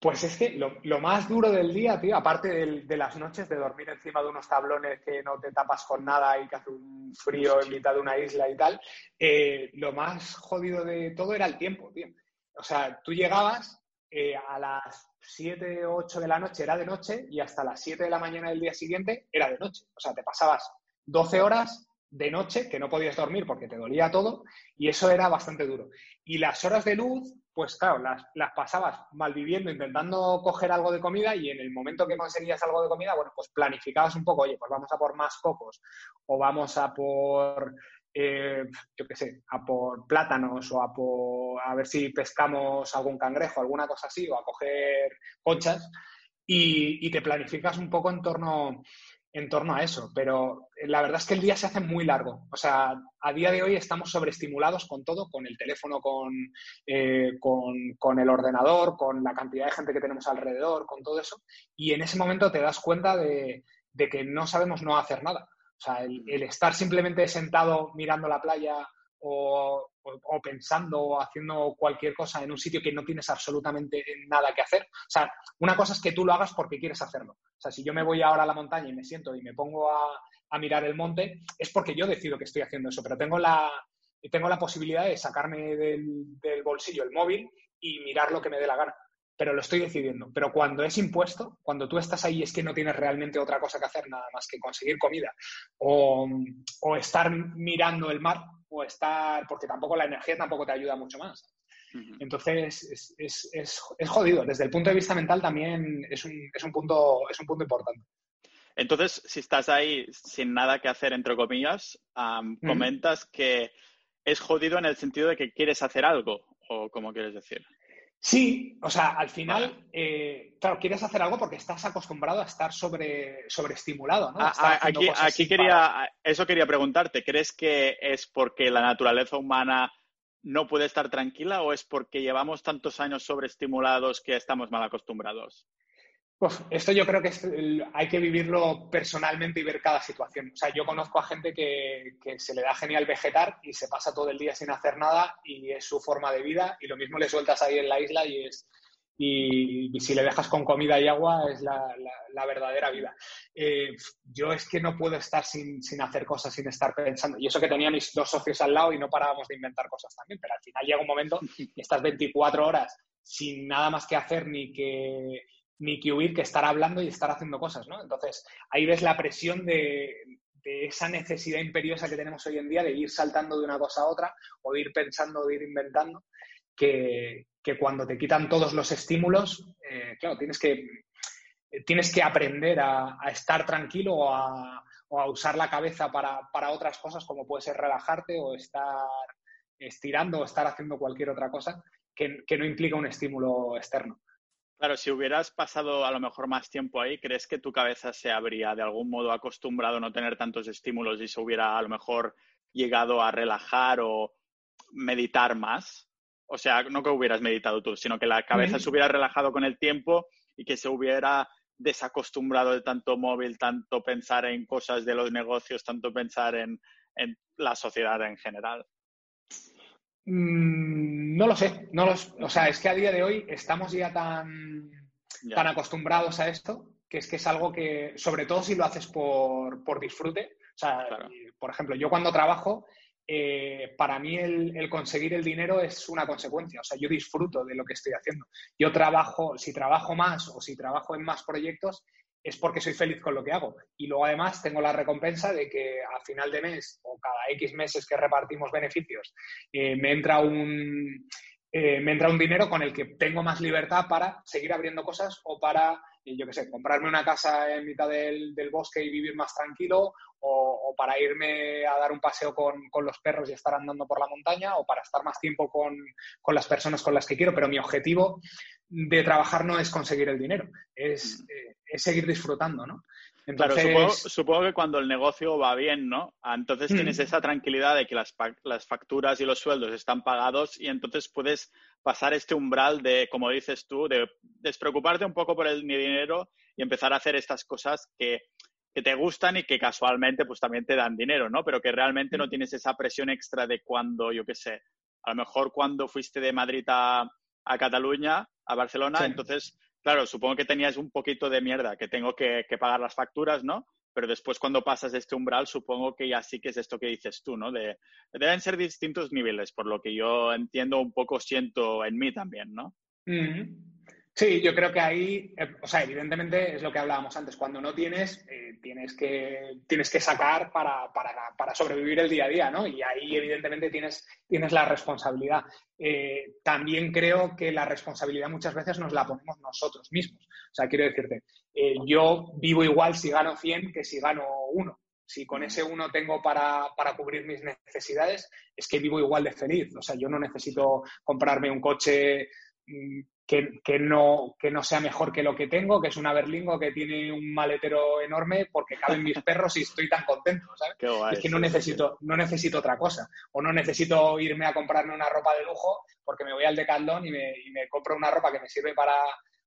Speaker 1: Pues es que lo, más duro del día, tío, aparte de, las noches de dormir encima de unos tablones que no te tapas con nada y que hace un frío en mitad de una isla y tal, eh, lo más jodido de todo era el tiempo, tío. O sea, tú llegabas eh, a las 7 o 8 de la noche era de noche y hasta las 7 de la mañana del día siguiente era de noche. O sea, te pasabas 12 horas de noche que no podías dormir porque te dolía todo y eso era bastante duro. Y las horas de luz, pues claro, las, las pasabas malviviendo, intentando coger algo de comida y en el momento que conseguías algo de comida, bueno, pues planificabas un poco, oye, pues vamos a por más cocos o vamos a por eh, yo qué sé, a por plátanos o a, por, a ver si pescamos algún cangrejo, alguna cosa así, o a coger conchas, y, te planificas un poco en torno, en torno a eso. Pero la verdad es que el día se hace muy largo. O sea, a día de hoy estamos sobreestimulados con todo, con el teléfono, con, eh, con, el ordenador, con la cantidad de gente que tenemos alrededor, con todo eso, y en ese momento te das cuenta de que no sabemos no hacer nada. O sea, el, estar simplemente sentado mirando la playa o, pensando o haciendo cualquier cosa en un sitio que no tienes absolutamente nada que hacer. O sea, una cosa es que tú lo hagas porque quieres hacerlo. O sea, si yo me voy ahora a la montaña y me siento y me pongo a, mirar el monte, es porque yo decido que estoy haciendo eso, pero tengo la, tengo la posibilidad de sacarme del, bolsillo el móvil y mirar lo que me dé la gana pero lo estoy decidiendo. Pero cuando es impuesto, cuando tú estás ahí es que no tienes realmente otra cosa que hacer nada más que conseguir comida o, estar mirando el mar o estar, porque tampoco la energía tampoco te ayuda mucho más. Entonces es, jodido. Desde el punto de vista mental también es un, punto, es un punto importante.
Speaker 2: Entonces, si estás ahí sin nada que hacer, entre comillas, comentas que es jodido en el sentido de que quieres hacer algo, o cómo quieres decir.
Speaker 1: Sí, o sea, al final, eh, claro, quieres hacer algo porque estás acostumbrado a estar sobre, sobreestimulado, ¿no?
Speaker 2: aquí, aquí quería, eso quería preguntarte, ¿crees que es porque la naturaleza humana no puede estar tranquila o es porque llevamos tantos años sobreestimulados que estamos mal acostumbrados?
Speaker 1: Esto yo creo que hay que vivirlo personalmente y ver cada situación. O sea, yo conozco a gente que, se le da genial vegetar y se pasa todo el día sin hacer nada y es su forma de vida y lo mismo le sueltas ahí en la isla y es y, si le dejas con comida y agua es la, verdadera vida. Eh, yo es que no puedo estar sin, sin, hacer cosas, sin estar pensando. Y eso que tenía mis dos socios al lado y no parábamos de inventar cosas también, pero al final llega un momento y estás 24 horas sin nada más que hacer ni que ni que huir que estar hablando y estar haciendo cosas, ¿no? Entonces, ahí ves la presión de, esa necesidad imperiosa que tenemos hoy en día de ir saltando de una cosa a otra o de ir pensando, o ir inventando, que, cuando te quitan todos los estímulos, eh, claro, tienes que, tienes que aprender a, estar tranquilo o a, usar la cabeza para, otras cosas como puede ser relajarte o estar estirando o estar haciendo cualquier otra cosa que no implica un estímulo externo.
Speaker 2: Claro, si hubieras pasado a lo mejor más tiempo ahí, ¿crees que tu cabeza se habría de algún modo acostumbrado a no tener tantos estímulos y se hubiera a lo mejor llegado a relajar o meditar más? O sea, no que hubieras meditado tú, sino que la cabeza se hubiera relajado con el tiempo y que se hubiera desacostumbrado de tanto móvil, tanto pensar en cosas de los negocios, tanto pensar en, en la sociedad en general.
Speaker 1: Mm, no lo sé, no o sea, es que a día de hoy estamos ya tan, tan acostumbrados a esto que es que es algo que, sobre todo si lo haces por, por disfrute, o sea, por ejemplo, yo cuando trabajo, eh, para mí el, conseguir el dinero es una consecuencia. O sea, yo disfruto de lo que estoy haciendo. Yo trabajo, si trabajo más o si trabajo en más proyectos, es porque soy feliz con lo que hago. Y luego además tengo la recompensa de que a final de mes o cada X meses que repartimos beneficios, eh, me entra un... Eh, me entra un dinero con el que tengo más libertad para seguir abriendo cosas o para yo qué sé, comprarme una casa en mitad del, bosque y vivir más tranquilo, o, para irme a dar un paseo con, los perros y estar andando por la montaña, o para estar más tiempo con, las personas con las que quiero, pero mi objetivo de trabajar no es conseguir el dinero, es, mm. eh, seguir disfrutando, ¿no?
Speaker 2: Claro, supongo, que cuando el negocio va bien, ¿no? Ah, entonces mm. tienes esa tranquilidad de que las, las, facturas y los sueldos están pagados y entonces puedes pasar este umbral de, como dices tú, de despreocuparte un poco por el dinero y empezar a hacer estas cosas que, que te gustan y que casualmente pues también te dan dinero, ¿no? Pero que realmente no mm. tienes esa presión extra de cuando, yo qué sé, a lo mejor cuando fuiste de Madrid a, a Cataluña, a Barcelona, entonces claro, supongo que tenías un poquito de mierda, que tengo que, pagar las facturas, ¿no? Pero después cuando pasas este umbral, supongo que ya sí que es esto que dices tú, ¿no? De, deben ser distintos niveles, por lo que yo entiendo un poco, siento en mí también, ¿no?
Speaker 1: Sí, yo creo que ahí, eh, o sea, evidentemente es lo que hablábamos antes, cuando no tienes, eh, tienes, que, tienes que sacar para, sobrevivir el día a día, ¿no? Y ahí evidentemente tienes, tienes la responsabilidad. Eh, también creo que la responsabilidad muchas veces nos la ponemos nosotros mismos. O sea, quiero decirte, yo vivo igual si gano 100 que si gano 1. Si con ese uno tengo para, para, cubrir mis necesidades, es que vivo igual de feliz. O sea, yo no necesito comprarme un coche mm, que, no, que no sea mejor que lo que tengo, que es una berlingo que tiene un maletero enorme porque caben mis perros y estoy tan contento, ¿sabes? es que no necesito, no necesito otra cosa. O no necesito irme a comprarme una ropa de lujo porque me voy al Decathlon y me, y me compro una ropa que me sirve para,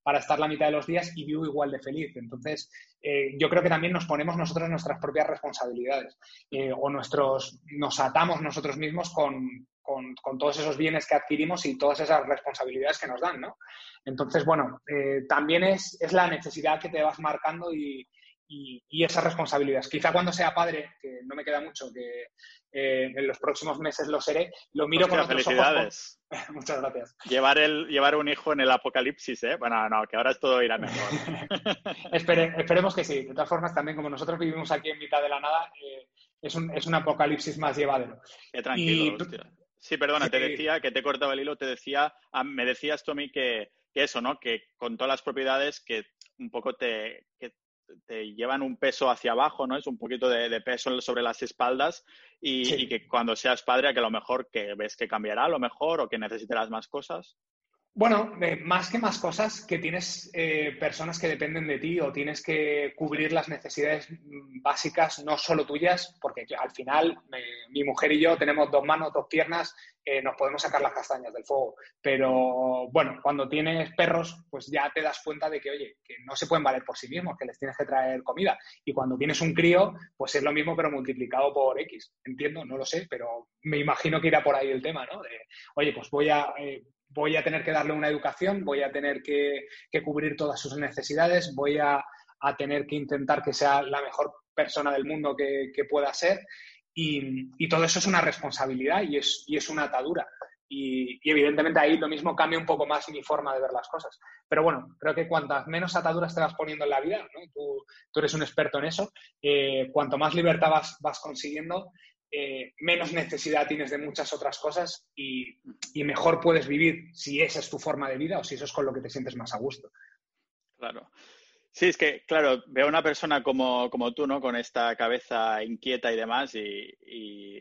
Speaker 1: para estar la mitad de los días y vivo igual de feliz. Entonces, eh, yo creo que también nos ponemos nosotros nuestras propias responsabilidades eh, o nuestros, nos atamos nosotros mismos con, con, todos esos bienes que adquirimos y todas esas responsabilidades que nos dan, ¿no? Entonces, bueno, eh, también es, es, la necesidad que te vas marcando y, y, esas responsabilidades. Quizá cuando sea padre, que no me queda mucho, que eh, en los próximos meses lo seré, lo miro con otros
Speaker 2: felicidades.
Speaker 1: ojos. Muchas gracias.
Speaker 2: Llevar, el, llevar un hijo en el apocalipsis, ¿eh? Bueno, no, que ahora es todo irá mejor.
Speaker 1: esperemos que sí. De todas formas, también como nosotros vivimos aquí en mitad de la nada, eh, es, un, es un apocalipsis más llevadero.
Speaker 2: Qué tranquilo, Sí, perdona, te decía que te cortaba el hilo, te decía, ah, me decías tú a mí que, eso, ¿no? Que con todas las propiedades que un poco te, te llevan un peso hacia abajo, ¿no? Es un poquito de, peso sobre las espaldas y, que cuando seas padre, que a lo mejor que ves que cambiará a lo mejor o que necesitarás más cosas.
Speaker 1: Bueno, eh, más que más cosas, que tienes eh, personas que dependen de ti o tienes que cubrir las necesidades mm, básicas, no solo tuyas, porque al final mi mujer y yo tenemos dos manos, dos piernas, eh, nos podemos sacar las castañas del fuego. Pero bueno, cuando tienes perros, pues ya te das cuenta de que, oye, que no se pueden valer por sí mismos, que les tienes que traer comida. Y cuando tienes un crío, pues es lo mismo, pero multiplicado por X. Entiendo, no lo sé, pero me imagino que irá por ahí el tema, ¿no? De, oye, pues voy a voy a tener que darle una educación, voy a tener que, cubrir todas sus necesidades, voy a, tener que intentar que sea la mejor persona del mundo que, pueda ser. Y, todo eso es una responsabilidad y es, es una atadura. Y, evidentemente ahí lo mismo cambia un poco más mi forma de ver las cosas. Pero bueno, creo que cuantas menos ataduras te vas poniendo en la vida, tú, eres un experto en eso, eh, cuanto más libertad vas, vas consiguiendo, eh, menos necesidad tienes de muchas otras cosas y, mejor puedes vivir si esa es tu forma de vida o si eso es con lo que te sientes más a gusto.
Speaker 2: Claro. Sí, es que, claro, veo a una persona como, tú, ¿no? Con esta cabeza inquieta y demás y,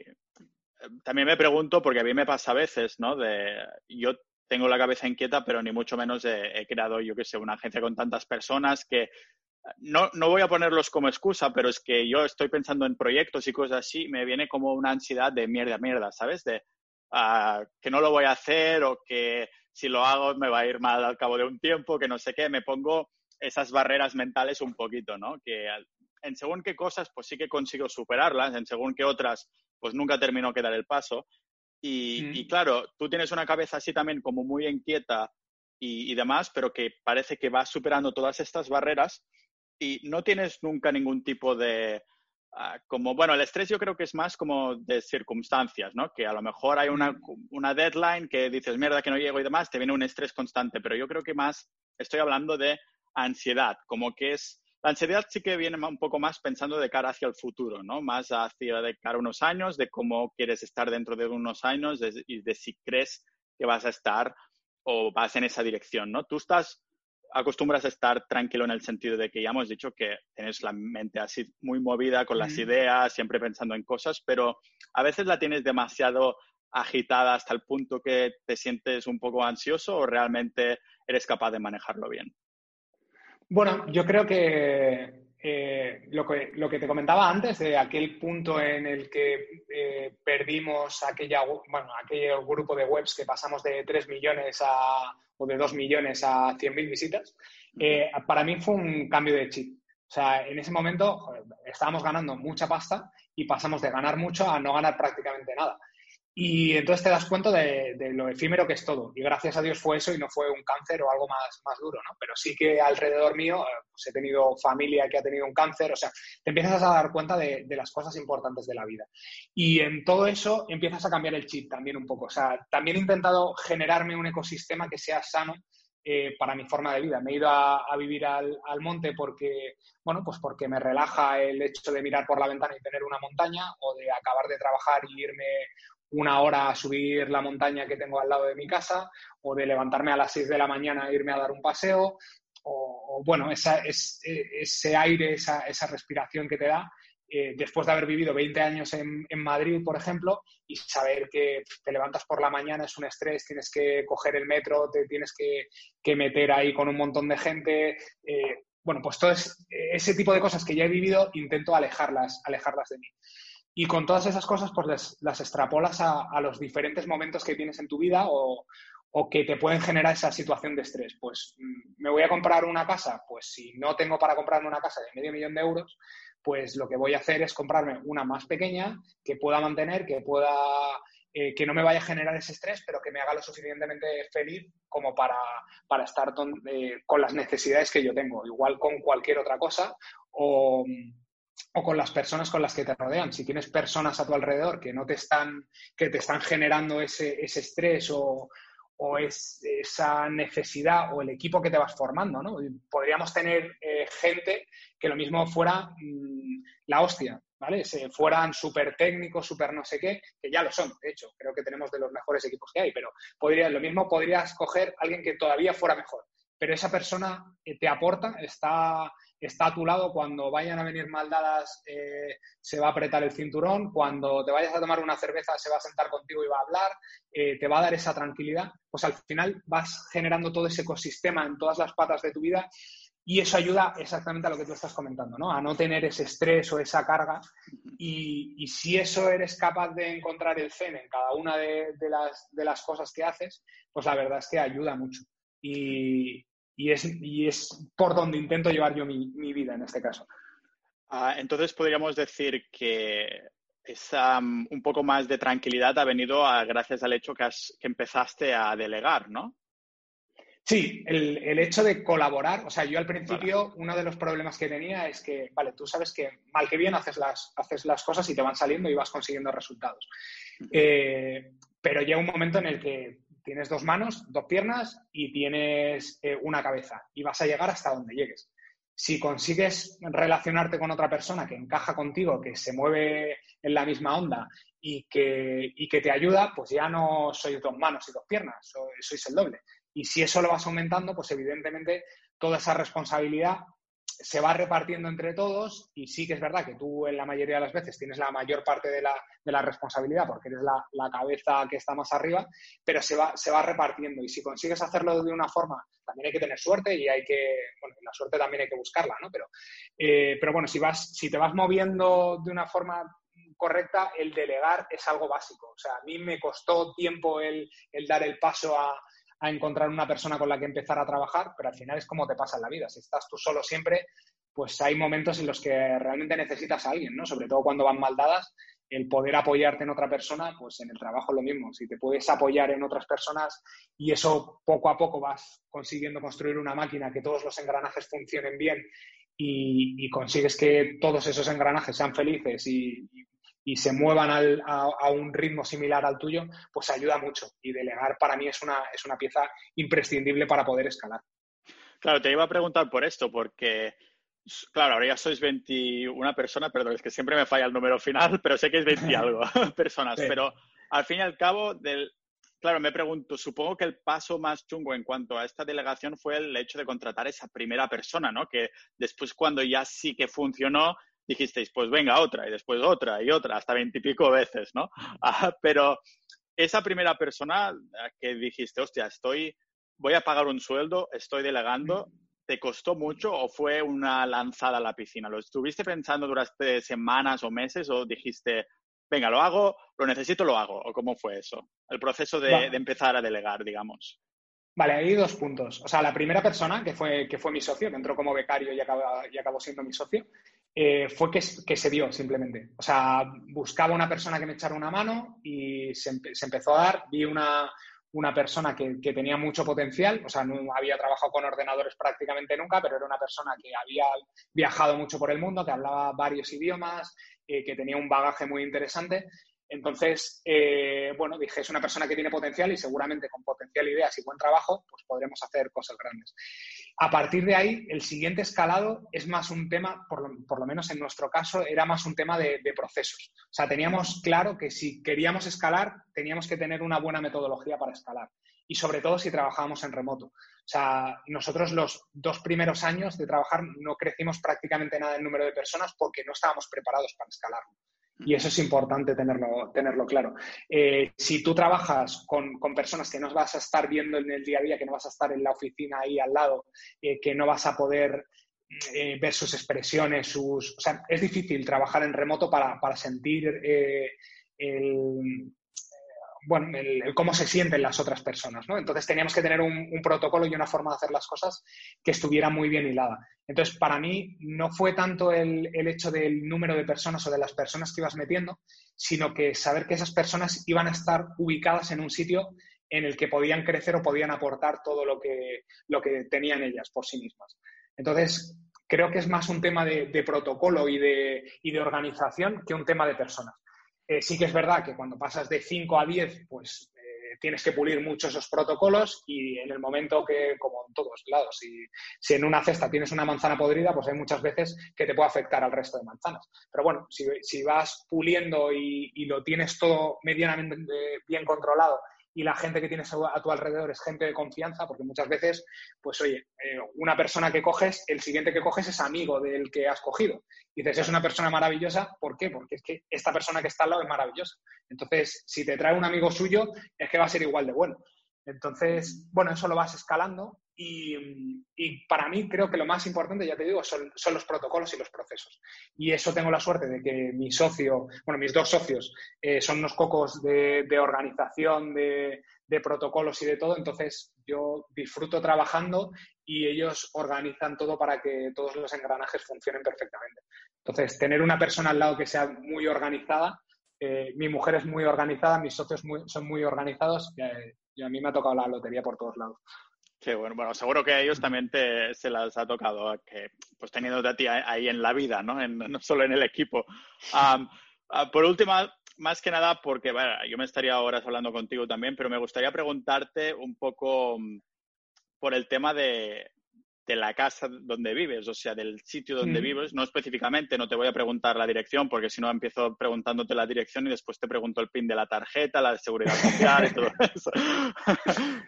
Speaker 2: también me pregunto, porque a mí me pasa a veces, ¿no? De, yo tengo la cabeza inquieta, pero ni mucho menos he creado, yo qué sé, una agencia con tantas personas que no, no voy a ponerlos como excusa, pero es que yo estoy pensando en proyectos y cosas así, me viene como una ansiedad de mierda, mierda, ¿sabes? De ah, que no lo voy a hacer o que si lo hago me va a ir mal al cabo de un tiempo, que no sé qué, me pongo esas barreras mentales un poquito, ¿no? Que en según qué cosas, pues sí que consigo superarlas, en según qué otras, pues nunca termino de dar el paso. Y, mm. y, claro, tú tienes una cabeza así también como muy inquieta y, y demás, pero que parece que va superando todas estas barreras y no tienes nunca ningún tipo de, ah, como, bueno, el estrés yo creo que es más como de circunstancias, ¿no? Que a lo mejor hay una, una deadline que dices, mierda, que no llego y demás, te viene un estrés constante, pero yo creo que más estoy hablando de ansiedad, como que es, la ansiedad sí que viene un poco más pensando de cara hacia el futuro, ¿no? Más hacia de cara a unos años, de cómo quieres estar dentro de unos años y de si crees que vas a estar o vas en esa dirección, ¿no? Tú estás, acostumbras a estar tranquilo en el sentido de que ya hemos dicho que tienes la mente así muy movida con las ideas, siempre pensando en cosas, pero a veces la tienes demasiado agitada hasta el punto que te sientes un poco ansioso o realmente eres capaz de manejarlo bien.
Speaker 1: Bueno, yo creo que eh, lo, que, lo que te comentaba antes, de aquel punto en el que eh, perdimos aquella, bueno, aquel grupo de webs que pasamos de 3 millones a, o de 2 millones a 100.000 visitas, eh, para mí fue un cambio de chip. O sea, en ese momento estábamos ganando mucha pasta y pasamos de ganar mucho a no ganar prácticamente nada. Y entonces te das cuenta de, lo efímero que es todo. Y gracias a Dios fue eso y no fue un cáncer o algo más, más duro, ¿no? Pero sí que alrededor mío eh, pues he tenido familia que ha tenido un cáncer. O sea, te empiezas a dar cuenta de, las cosas importantes de la vida. Y en todo eso empiezas a cambiar el chip también un poco. O sea, también he intentado generarme un ecosistema que sea sano eh, para mi forma de vida. Me he ido a, vivir al, al, monte porque, bueno, pues porque me relaja el hecho de mirar por la ventana y tener una montaña o de acabar de trabajar y irme una hora a subir la montaña que tengo al lado de mi casa, o de levantarme a las 6 de la mañana e irme a dar un paseo, o, bueno, esa, ese aire, esa, esa, respiración que te da. Eh, después de haber vivido 20 años en, Madrid, por ejemplo, y saber que te levantas por la mañana es un estrés, tienes que coger el metro, te tienes que, meter ahí con un montón de gente. Eh, bueno, pues todo ese tipo de cosas que ya he vivido, intento alejarlas, alejarlas de mí. Y con todas esas cosas, pues las, extrapolas a, los diferentes momentos que tienes en tu vida o, que te pueden generar esa situación de estrés. Pues mm, me voy a comprar una casa, pues si no tengo para comprarme una casa de medio millón de euros, pues lo que voy a hacer es comprarme una más pequeña que pueda mantener, que pueda, eh, que no me vaya a generar ese estrés, pero que me haga lo suficientemente feliz como para, para estar eh, con las necesidades que yo tengo, igual con cualquier otra cosa o o con las personas con las que te rodean. Si tienes personas a tu alrededor que no te están, que te están generando ese, estrés o, esa necesidad o el equipo que te vas formando, ¿no? Podríamos tener eh, gente que lo mismo fuera mm, la hostia, ¿vale? Se fueran súper técnicos, súper no sé qué, que ya lo son, de hecho, creo que tenemos de los mejores equipos que hay, pero podría, lo mismo podrías coger alguien que todavía fuera mejor, pero esa persona eh, te aporta, está está a tu lado cuando vayan a venir maldadas, eh, se va a apretar el cinturón, cuando te vayas a tomar una cerveza se va a sentar contigo y va a hablar, eh, te va a dar esa tranquilidad, pues al final vas generando todo ese ecosistema en todas las patas de tu vida y eso ayuda exactamente a lo que tú estás comentando, ¿no? A no tener ese estrés o esa carga. Y, si eso eres capaz de encontrar el zen en cada una de, las, de las cosas que haces, pues la verdad es que ayuda mucho. Y, y es, y es por donde intento llevar yo mi, vida en este caso.
Speaker 2: Ah, entonces podríamos decir que esa, mm, un poco más de tranquilidad ha venido gracias al hecho que, que empezaste a delegar, ¿no?
Speaker 1: Sí, el, el, hecho de colaborar, o sea, yo al principio uno de los problemas que tenía es que, vale, tú sabes que mal que bien haces las, haces las cosas y te van saliendo y vas consiguiendo resultados. Eh, pero llega un momento en el que tienes dos manos, dos piernas y tienes eh, una cabeza y vas a llegar hasta donde llegues. Si consigues relacionarte con otra persona que encaja contigo, que se mueve en la misma onda y que, que te ayuda, pues ya no sois dos manos y dos piernas, sois el doble. Y si eso lo vas aumentando, pues evidentemente toda esa responsabilidad se va repartiendo entre todos y sí que es verdad que tú en la mayoría de las veces tienes la mayor parte de la, responsabilidad porque eres la, cabeza que está más arriba, pero se va, se va repartiendo y si consigues hacerlo de una forma, también hay que tener suerte y hay que, bueno, la suerte también hay que buscarla, ¿no? Pero, eh, pero bueno, si, vas, si te vas moviendo de una forma correcta, el delegar es algo básico. O sea, a mí me costó tiempo el dar el paso a, a encontrar una persona con la que empezar a trabajar, pero al final es como te pasa en la vida. Si estás tú solo siempre, pues hay momentos en los que realmente necesitas a alguien, ¿no? Sobre todo cuando van mal dadas el poder apoyarte en otra persona, pues en el trabajo lo mismo. Si te puedes apoyar en otras personas y eso poco a poco vas consiguiendo construir una máquina que todos los engranajes funcionen bien y, consigues que todos esos engranajes sean felices y, se muevan a, un ritmo similar al tuyo, pues ayuda mucho. Y delegar para mí es una, es una pieza imprescindible para poder escalar.
Speaker 2: Claro, te iba a preguntar por esto, porque Claro, ahora ya sois 21 personas, perdón, es que siempre me falla el número final, pero sé que es 20 algo personas. Pero al fin y al cabo, del, claro, me pregunto, supongo que el paso más chungo en cuanto a esta delegación fue el hecho de contratar esa primera persona, ¿no? Que después cuando ya sí que funcionó, dijisteis, pues venga, otra, y después otra, y otra, hasta veintipico veces, ¿no? Ah, pero esa primera persona que dijiste, hostia, estoy, voy a pagar un sueldo, estoy delegando, ¿Te costó mucho o fue una lanzada a la piscina? ¿Lo estuviste pensando durante semanas o meses o dijiste, venga, lo hago, lo necesito, lo hago? ¿O cómo fue eso? El proceso de, empezar a delegar, digamos.
Speaker 1: Vale, hay dos puntos. O sea, la primera persona, que fue, que fue mi socio, que entró como becario y acabó, y acabó siendo mi socio, eh, fue que, que, se dio simplemente. O sea, buscaba una persona que me echara una mano y se, se empezó a dar. Vi una, una persona que, tenía mucho potencial, o sea, no había trabajado con ordenadores prácticamente nunca, pero era una persona que había viajado mucho por el mundo, que hablaba varios idiomas, eh, que tenía un bagaje muy interesante entonces, eh, bueno, dije, es una persona que tiene potencial y seguramente con potencial, ideas y buen trabajo, pues podremos hacer cosas grandes. A partir de ahí, el siguiente escalado es más un tema, por lo, menos en nuestro caso, era más un tema de, procesos. O sea, teníamos claro que si queríamos escalar, teníamos que tener una buena metodología para escalar. Y sobre todo si trabajábamos en remoto. O sea, nosotros los dos primeros años de trabajar no crecimos prácticamente nada en número de personas porque no estábamos preparados para escalarlo. Y eso es importante tenerlo, tenerlo claro. Eh, si tú trabajas con, personas que no vas a estar viendo en el día a día, que no vas a estar en la oficina ahí al lado, eh, que no vas a poder eh, ver sus expresiones, sus... O sea, es difícil trabajar en remoto para, para sentir el, bueno, el, cómo se sienten las otras personas, ¿no? Entonces teníamos que tener un, protocolo y una forma de hacer las cosas que estuviera muy bien hilada. Entonces, para mí no fue tanto el, hecho del número de personas o de las personas que ibas metiendo, sino que saber que esas personas iban a estar ubicadas en un sitio en el que podían crecer o podían aportar todo lo que, lo que tenían ellas por sí mismas. Entonces, creo que es más un tema de, protocolo y de, y de organización que un tema de personas. Eh, sí que es verdad que cuando pasas de 5 a 10, pues eh, tienes que pulir mucho esos protocolos y en el momento que, como en todos lados, si, en una cesta tienes una manzana podrida, pues hay muchas veces que te puede afectar al resto de manzanas. Pero bueno, si, vas puliendo y, lo tienes todo medianamente bien controlado y la gente que tienes a tu alrededor es gente de confianza, porque muchas veces, pues oye, eh, una persona que coges, el siguiente que coges es amigo del que has cogido. Y dices, es una persona maravillosa, ¿por qué? Porque es que esta persona que está al lado es maravillosa. Entonces, si te trae un amigo suyo, es que va a ser igual de bueno. Entonces, bueno, eso lo vas escalando y, para mí creo que lo más importante, ya te digo, son, los protocolos y los procesos. Y eso tengo la suerte de que mi socio, bueno, mis dos socios eh, son unos cocos de, organización, de, protocolos y de todo, entonces yo disfruto trabajando y ellos organizan todo para que todos los engranajes funcionen perfectamente. Entonces, tener una persona al lado que sea muy organizada, eh, mi mujer es muy organizada, mis socios son muy organizados eh, y a mí me ha tocado la lotería por todos lados.
Speaker 2: Qué bueno, bueno, seguro que a ellos también te, se las ha tocado, que pues teniendo a ti ahí en la vida, ¿no? no solo en el equipo. Ah, por último, más que nada, porque yo me estaría horas hablando contigo también, pero me gustaría preguntarte un poco mm, por el tema de, de la casa donde vives, o sea, del sitio donde vives, no específicamente, no te voy a preguntar la dirección, porque si no empiezo preguntándote la dirección y después te pregunto el pin de la tarjeta, la de seguridad social y todo eso.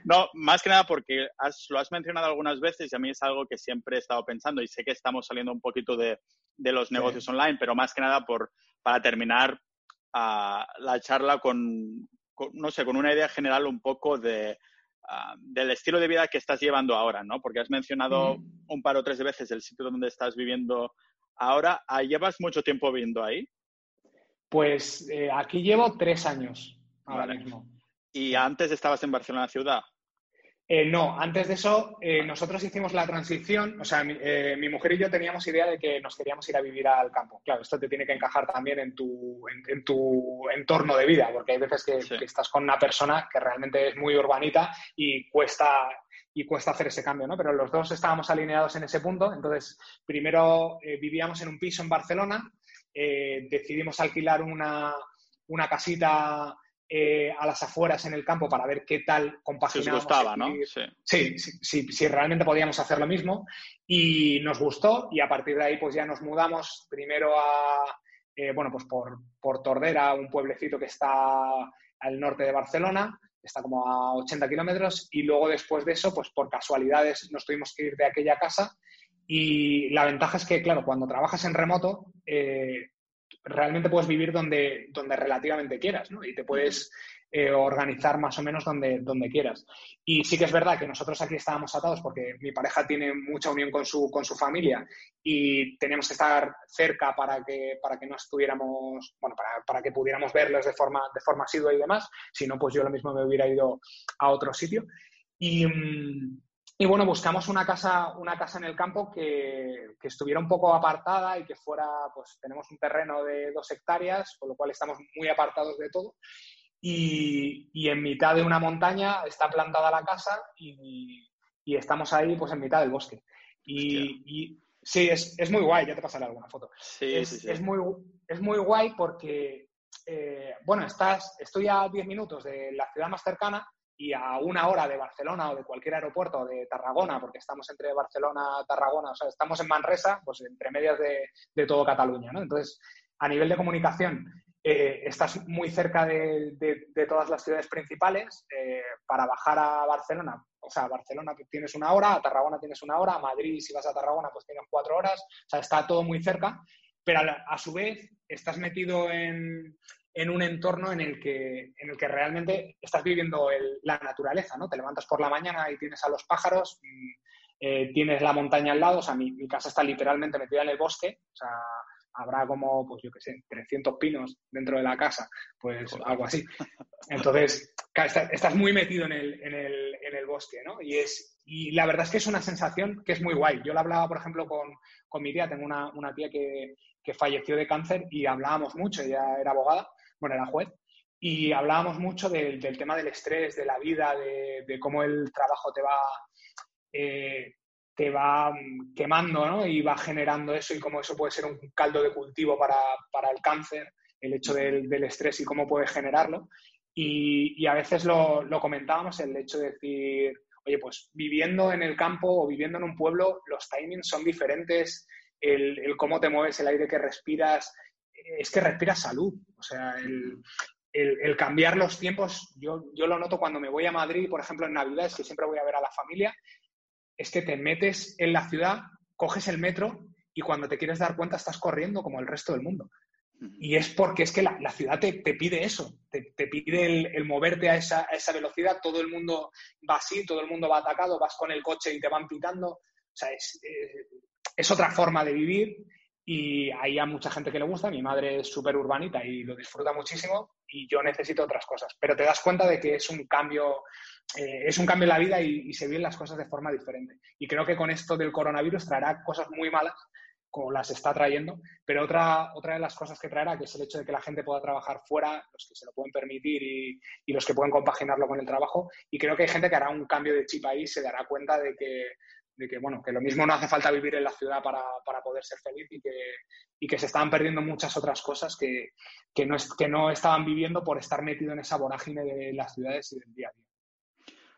Speaker 2: no, más que nada porque lo has mencionado algunas veces y a mí es algo que siempre he estado pensando y sé que estamos saliendo un poquito de, los negocios online, pero más que nada por, para terminar ah, la charla con, no sé, con una idea general un poco de Ah, del estilo de vida que estás llevando ahora, ¿no? Porque has mencionado mm. un par o tres veces el sitio donde estás viviendo ahora. Ah, ¿Llevas mucho tiempo viviendo ahí?
Speaker 1: Pues eh, aquí llevo tres años ahora mismo.
Speaker 2: ¿Y antes estabas en Barcelona ciudad?
Speaker 1: Eh, no, antes de eso, eh, nosotros hicimos la transición, o sea, eh, mi, mujer y yo teníamos idea de que nos queríamos ir a vivir al campo. Claro, esto te tiene que encajar también en tu, en, tu entorno de vida, porque hay veces que, estás con una persona que realmente es muy urbanita y cuesta, y cuesta hacer ese cambio, ¿no? Pero los dos estábamos alineados en ese punto, entonces primero vivíamos en un piso en Barcelona, decidimos alquilar una, una casita eh, a las afueras en el campo para ver qué tal compaginábamos.
Speaker 2: Si gustaba, ¿no?
Speaker 1: Sí, sí, sí, realmente podíamos hacer lo mismo. Y nos gustó y a partir de ahí pues ya nos mudamos primero a, eh, bueno, pues por, por Tordera, un pueblecito que está al norte de Barcelona, está como a 80 kilómetros y luego después de eso, pues por casualidades nos tuvimos que ir de aquella casa y la ventaja es que, claro, cuando trabajas en remoto, eh, realmente puedes vivir donde, donde relativamente quieras. Y te puedes eh, organizar más o menos donde, donde quieras. Y sí que es verdad que nosotros aquí estábamos atados porque mi pareja tiene mucha unión con su, con su familia y teníamos que estar cerca para que, para que no estuviéramos, bueno, para, para que pudiéramos verlos de forma, de forma asidua y demás. Si no, pues yo lo mismo me hubiera ido a otro sitio. Y, mm, y bueno, buscamos una casa, una casa en el campo que, estuviera un poco apartada y que fuera, pues tenemos un terreno de dos hectáreas, con lo cual estamos muy apartados de todo. Y, en mitad de una montaña está plantada la casa y, estamos ahí pues en mitad del bosque. Y, sí, es, muy guay, ya te pasaré alguna foto.
Speaker 2: Sí,
Speaker 1: es,
Speaker 2: sí, sí.
Speaker 1: es, muy, es muy guay porque, eh, bueno, estás, estoy a 10 minutos de la ciudad más cercana y a una hora de Barcelona o de cualquier aeropuerto de Tarragona, porque estamos entre Barcelona, Tarragona, o sea, estamos en Manresa, pues entre medias de, de todo Cataluña, ¿no? Entonces, a nivel de comunicación, eh, estás muy cerca de, de, todas las ciudades principales. Eh, para bajar a Barcelona, o sea, a Barcelona tienes una hora, a Tarragona tienes una hora, a Madrid, si vas a Tarragona, pues tienes cuatro horas, o sea, está todo muy cerca, pero a su vez estás metido en, en un entorno en el que, en el que realmente estás viviendo la naturaleza, ¿no? Te levantas por la mañana y tienes a los pájaros, eh, tienes la montaña al lado, o sea, mi, casa está literalmente metida en el bosque, o sea, habrá como, pues yo qué sé, 300 pinos dentro de la casa, pues algo así. Entonces, estás muy metido en el, en el, en el bosque, ¿no? Y, es, y la verdad es que es una sensación que es muy guay. Yo la hablaba, por ejemplo, con, con mi tía, tengo una, una tía que, que falleció de cáncer y hablábamos mucho, ella era abogada, bueno, era juez, y hablábamos mucho del, tema del estrés, de la vida, de, cómo el trabajo te va, eh, te va quemando ¿no? y va generando eso y cómo eso puede ser un caldo de cultivo para, el cáncer, el hecho del, estrés y cómo puede generarlo. Y, a veces lo, comentábamos, el hecho de decir, oye, pues viviendo en el campo o viviendo en un pueblo, los timings son diferentes, el, el cómo te mueves, el aire que respiras, es que respira salud. O sea, el, cambiar los tiempos, yo, yo, lo noto cuando me voy a Madrid, por ejemplo, en Navidades, que siempre voy a ver a la familia, es que te metes en la ciudad, coges el metro y cuando te quieres dar cuenta estás corriendo como el resto del mundo. Y es porque es que la, ciudad te, pide eso, te, pide el, moverte a esa, velocidad, todo el mundo va así, todo el mundo va atacado, vas con el coche y te van pitando. O sea, es, eh, es otra forma de vivir y hay a mucha gente que le gusta. Mi madre es súper urbanita y lo disfruta muchísimo y yo necesito otras cosas. Pero te das cuenta de que es un cambio, eh, es un cambio en la vida y, se ven las cosas de forma diferente. Y creo que con esto del coronavirus traerá cosas muy malas, como las está trayendo, pero otra, otra de las cosas que traerá, que es el hecho de que la gente pueda trabajar fuera, los que se lo pueden permitir y, y los que pueden compaginarlo con el trabajo. Y creo que hay gente que hará un cambio de chip ahí, se dará cuenta de que de que, bueno, que lo mismo no hace falta vivir en la ciudad para, poder ser feliz y que, y que se estaban perdiendo muchas otras cosas que, que, no, que no estaban viviendo por estar metido en esa vorágine de las ciudades y del día a día.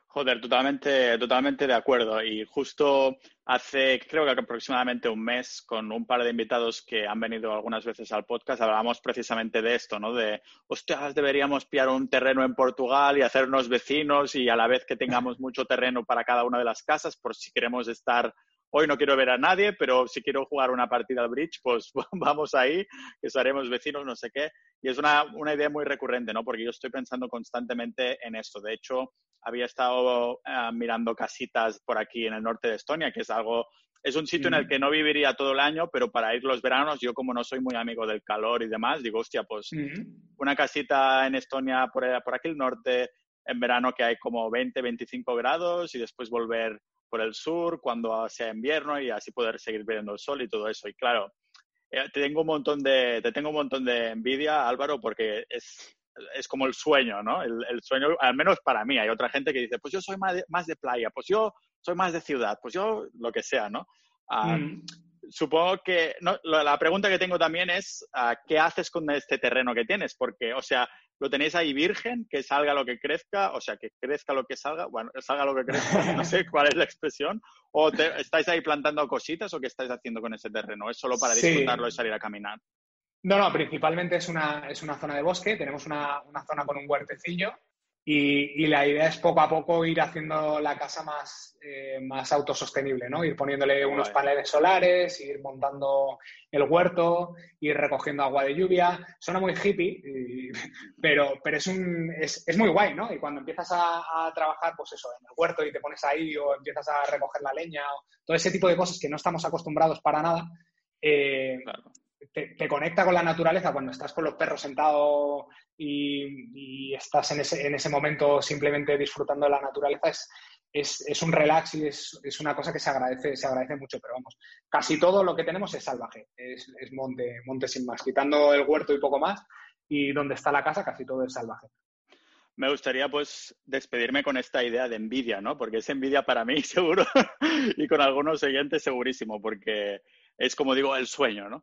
Speaker 2: Joder, totalmente, totalmente de acuerdo. Y justo hace, creo que aproximadamente un mes, con un par de invitados que han venido algunas veces al podcast, hablábamos precisamente de esto, ¿no? De, hostias, deberíamos pillar un terreno en Portugal y hacernos vecinos y a la vez que tengamos mucho terreno para cada una de las casas, por si queremos estar hoy no quiero ver a nadie, pero si quiero jugar una partida al bridge, pues vamos ahí, que seremos vecinos, no sé qué. Y es una, una, idea muy recurrente, ¿no? Porque yo estoy pensando constantemente en esto. De hecho, había estado eh, mirando casitas por aquí en el norte de Estonia, que es algo, es un sitio en el que no viviría todo el año, pero para ir los veranos, yo como no soy muy amigo del calor y demás, digo, hostia, pues una casita en Estonia por, por aquí el norte, en verano que hay como 20, 25 grados y después volver por el sur cuando sea invierno y así poder seguir viendo el sol y todo eso. Y claro, eh, te tengo un montón de, te tengo un montón de envidia, Álvaro, porque es, es como el sueño, ¿no? El, el, sueño, al menos para mí. Hay otra gente que dice, pues yo soy más de, más de playa, pues yo soy más de ciudad, pues yo lo que sea, ¿no? Mm. Supongo que no, la pregunta que tengo también es, uh, ¿qué haces con este terreno que tienes? Porque, o sea, ¿lo tenéis ahí virgen, que salga lo que crezca? O sea, que crezca lo que salga, bueno, salga lo que crezca, no sé cuál es la expresión. ¿O estáis ahí plantando cositas o qué estáis haciendo con ese terreno? ¿Es solo para disfrutarlo y salir a caminar?
Speaker 1: No, no, principalmente es una, es una zona de bosque. Tenemos una, una zona con un huertecillo y, la idea es poco a poco ir haciendo la casa más, eh, más autosostenible, ¿no? Ir poniéndole unos paneles solares, ir montando el huerto, ir recogiendo agua de lluvia. Suena muy hippie, pero, pero es, un, es, es, muy guay, ¿no? Y cuando empiezas a, trabajar, pues eso, en el huerto y te pones ahí o empiezas a recoger la leña, o todo ese tipo de cosas que no estamos acostumbrados para nada, eh, te, conecta con la naturaleza cuando estás con los perros sentados y, estás en ese, en ese, momento simplemente disfrutando de la naturaleza, es, es, un relax y es, es, una cosa que se agradece, se agradece mucho, pero vamos, casi todo lo que tenemos es salvaje, es, monte, monte sin más, quitando el huerto y poco más, y donde está la casa casi todo es salvaje.
Speaker 2: Me gustaría pues despedirme con esta idea de envidia, ¿no? Porque es envidia para mí seguro y con algunos oyentes segurísimo, porque es como digo, el sueño, ¿no?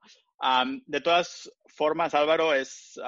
Speaker 2: de todas formas, Álvaro, es,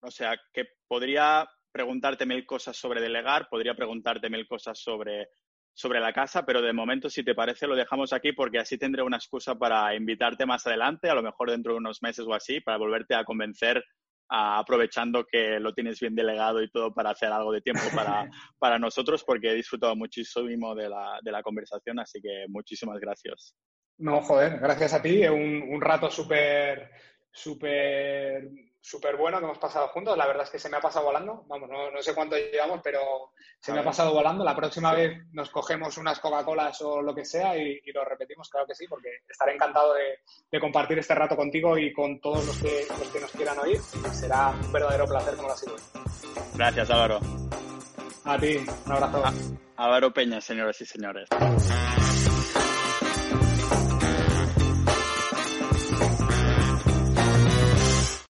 Speaker 2: o sea, que podría preguntarte mil cosas sobre delegar, podría preguntarte mil cosas sobre, sobre la casa, pero de momento, si te parece, lo dejamos aquí porque así tendré una excusa para invitarte más adelante, a lo mejor dentro de unos meses o así, para volverte a convencer aprovechando que lo tienes bien delegado y todo para hacer algo de tiempo para, para nosotros, porque he disfrutado muchísimo de la, de la conversación, así que muchísimas gracias.
Speaker 1: No, joder, gracias a ti. Un, un rato súper, súper, súper bueno que hemos pasado juntos. La verdad es que se me ha pasado volando. Vamos, no, sé cuánto llevamos, pero se me ha pasado volando. La próxima vez nos cogemos unas Coca-Colas o lo que sea y, lo repetimos, claro que sí, porque estaré encantado de, compartir este rato contigo y con todos los que, los que nos quieran oír. Será un verdadero placer como lo ha sido.
Speaker 2: Gracias, Álvaro.
Speaker 1: A ti, un abrazo.
Speaker 2: Álvaro Peña, señoras y señores.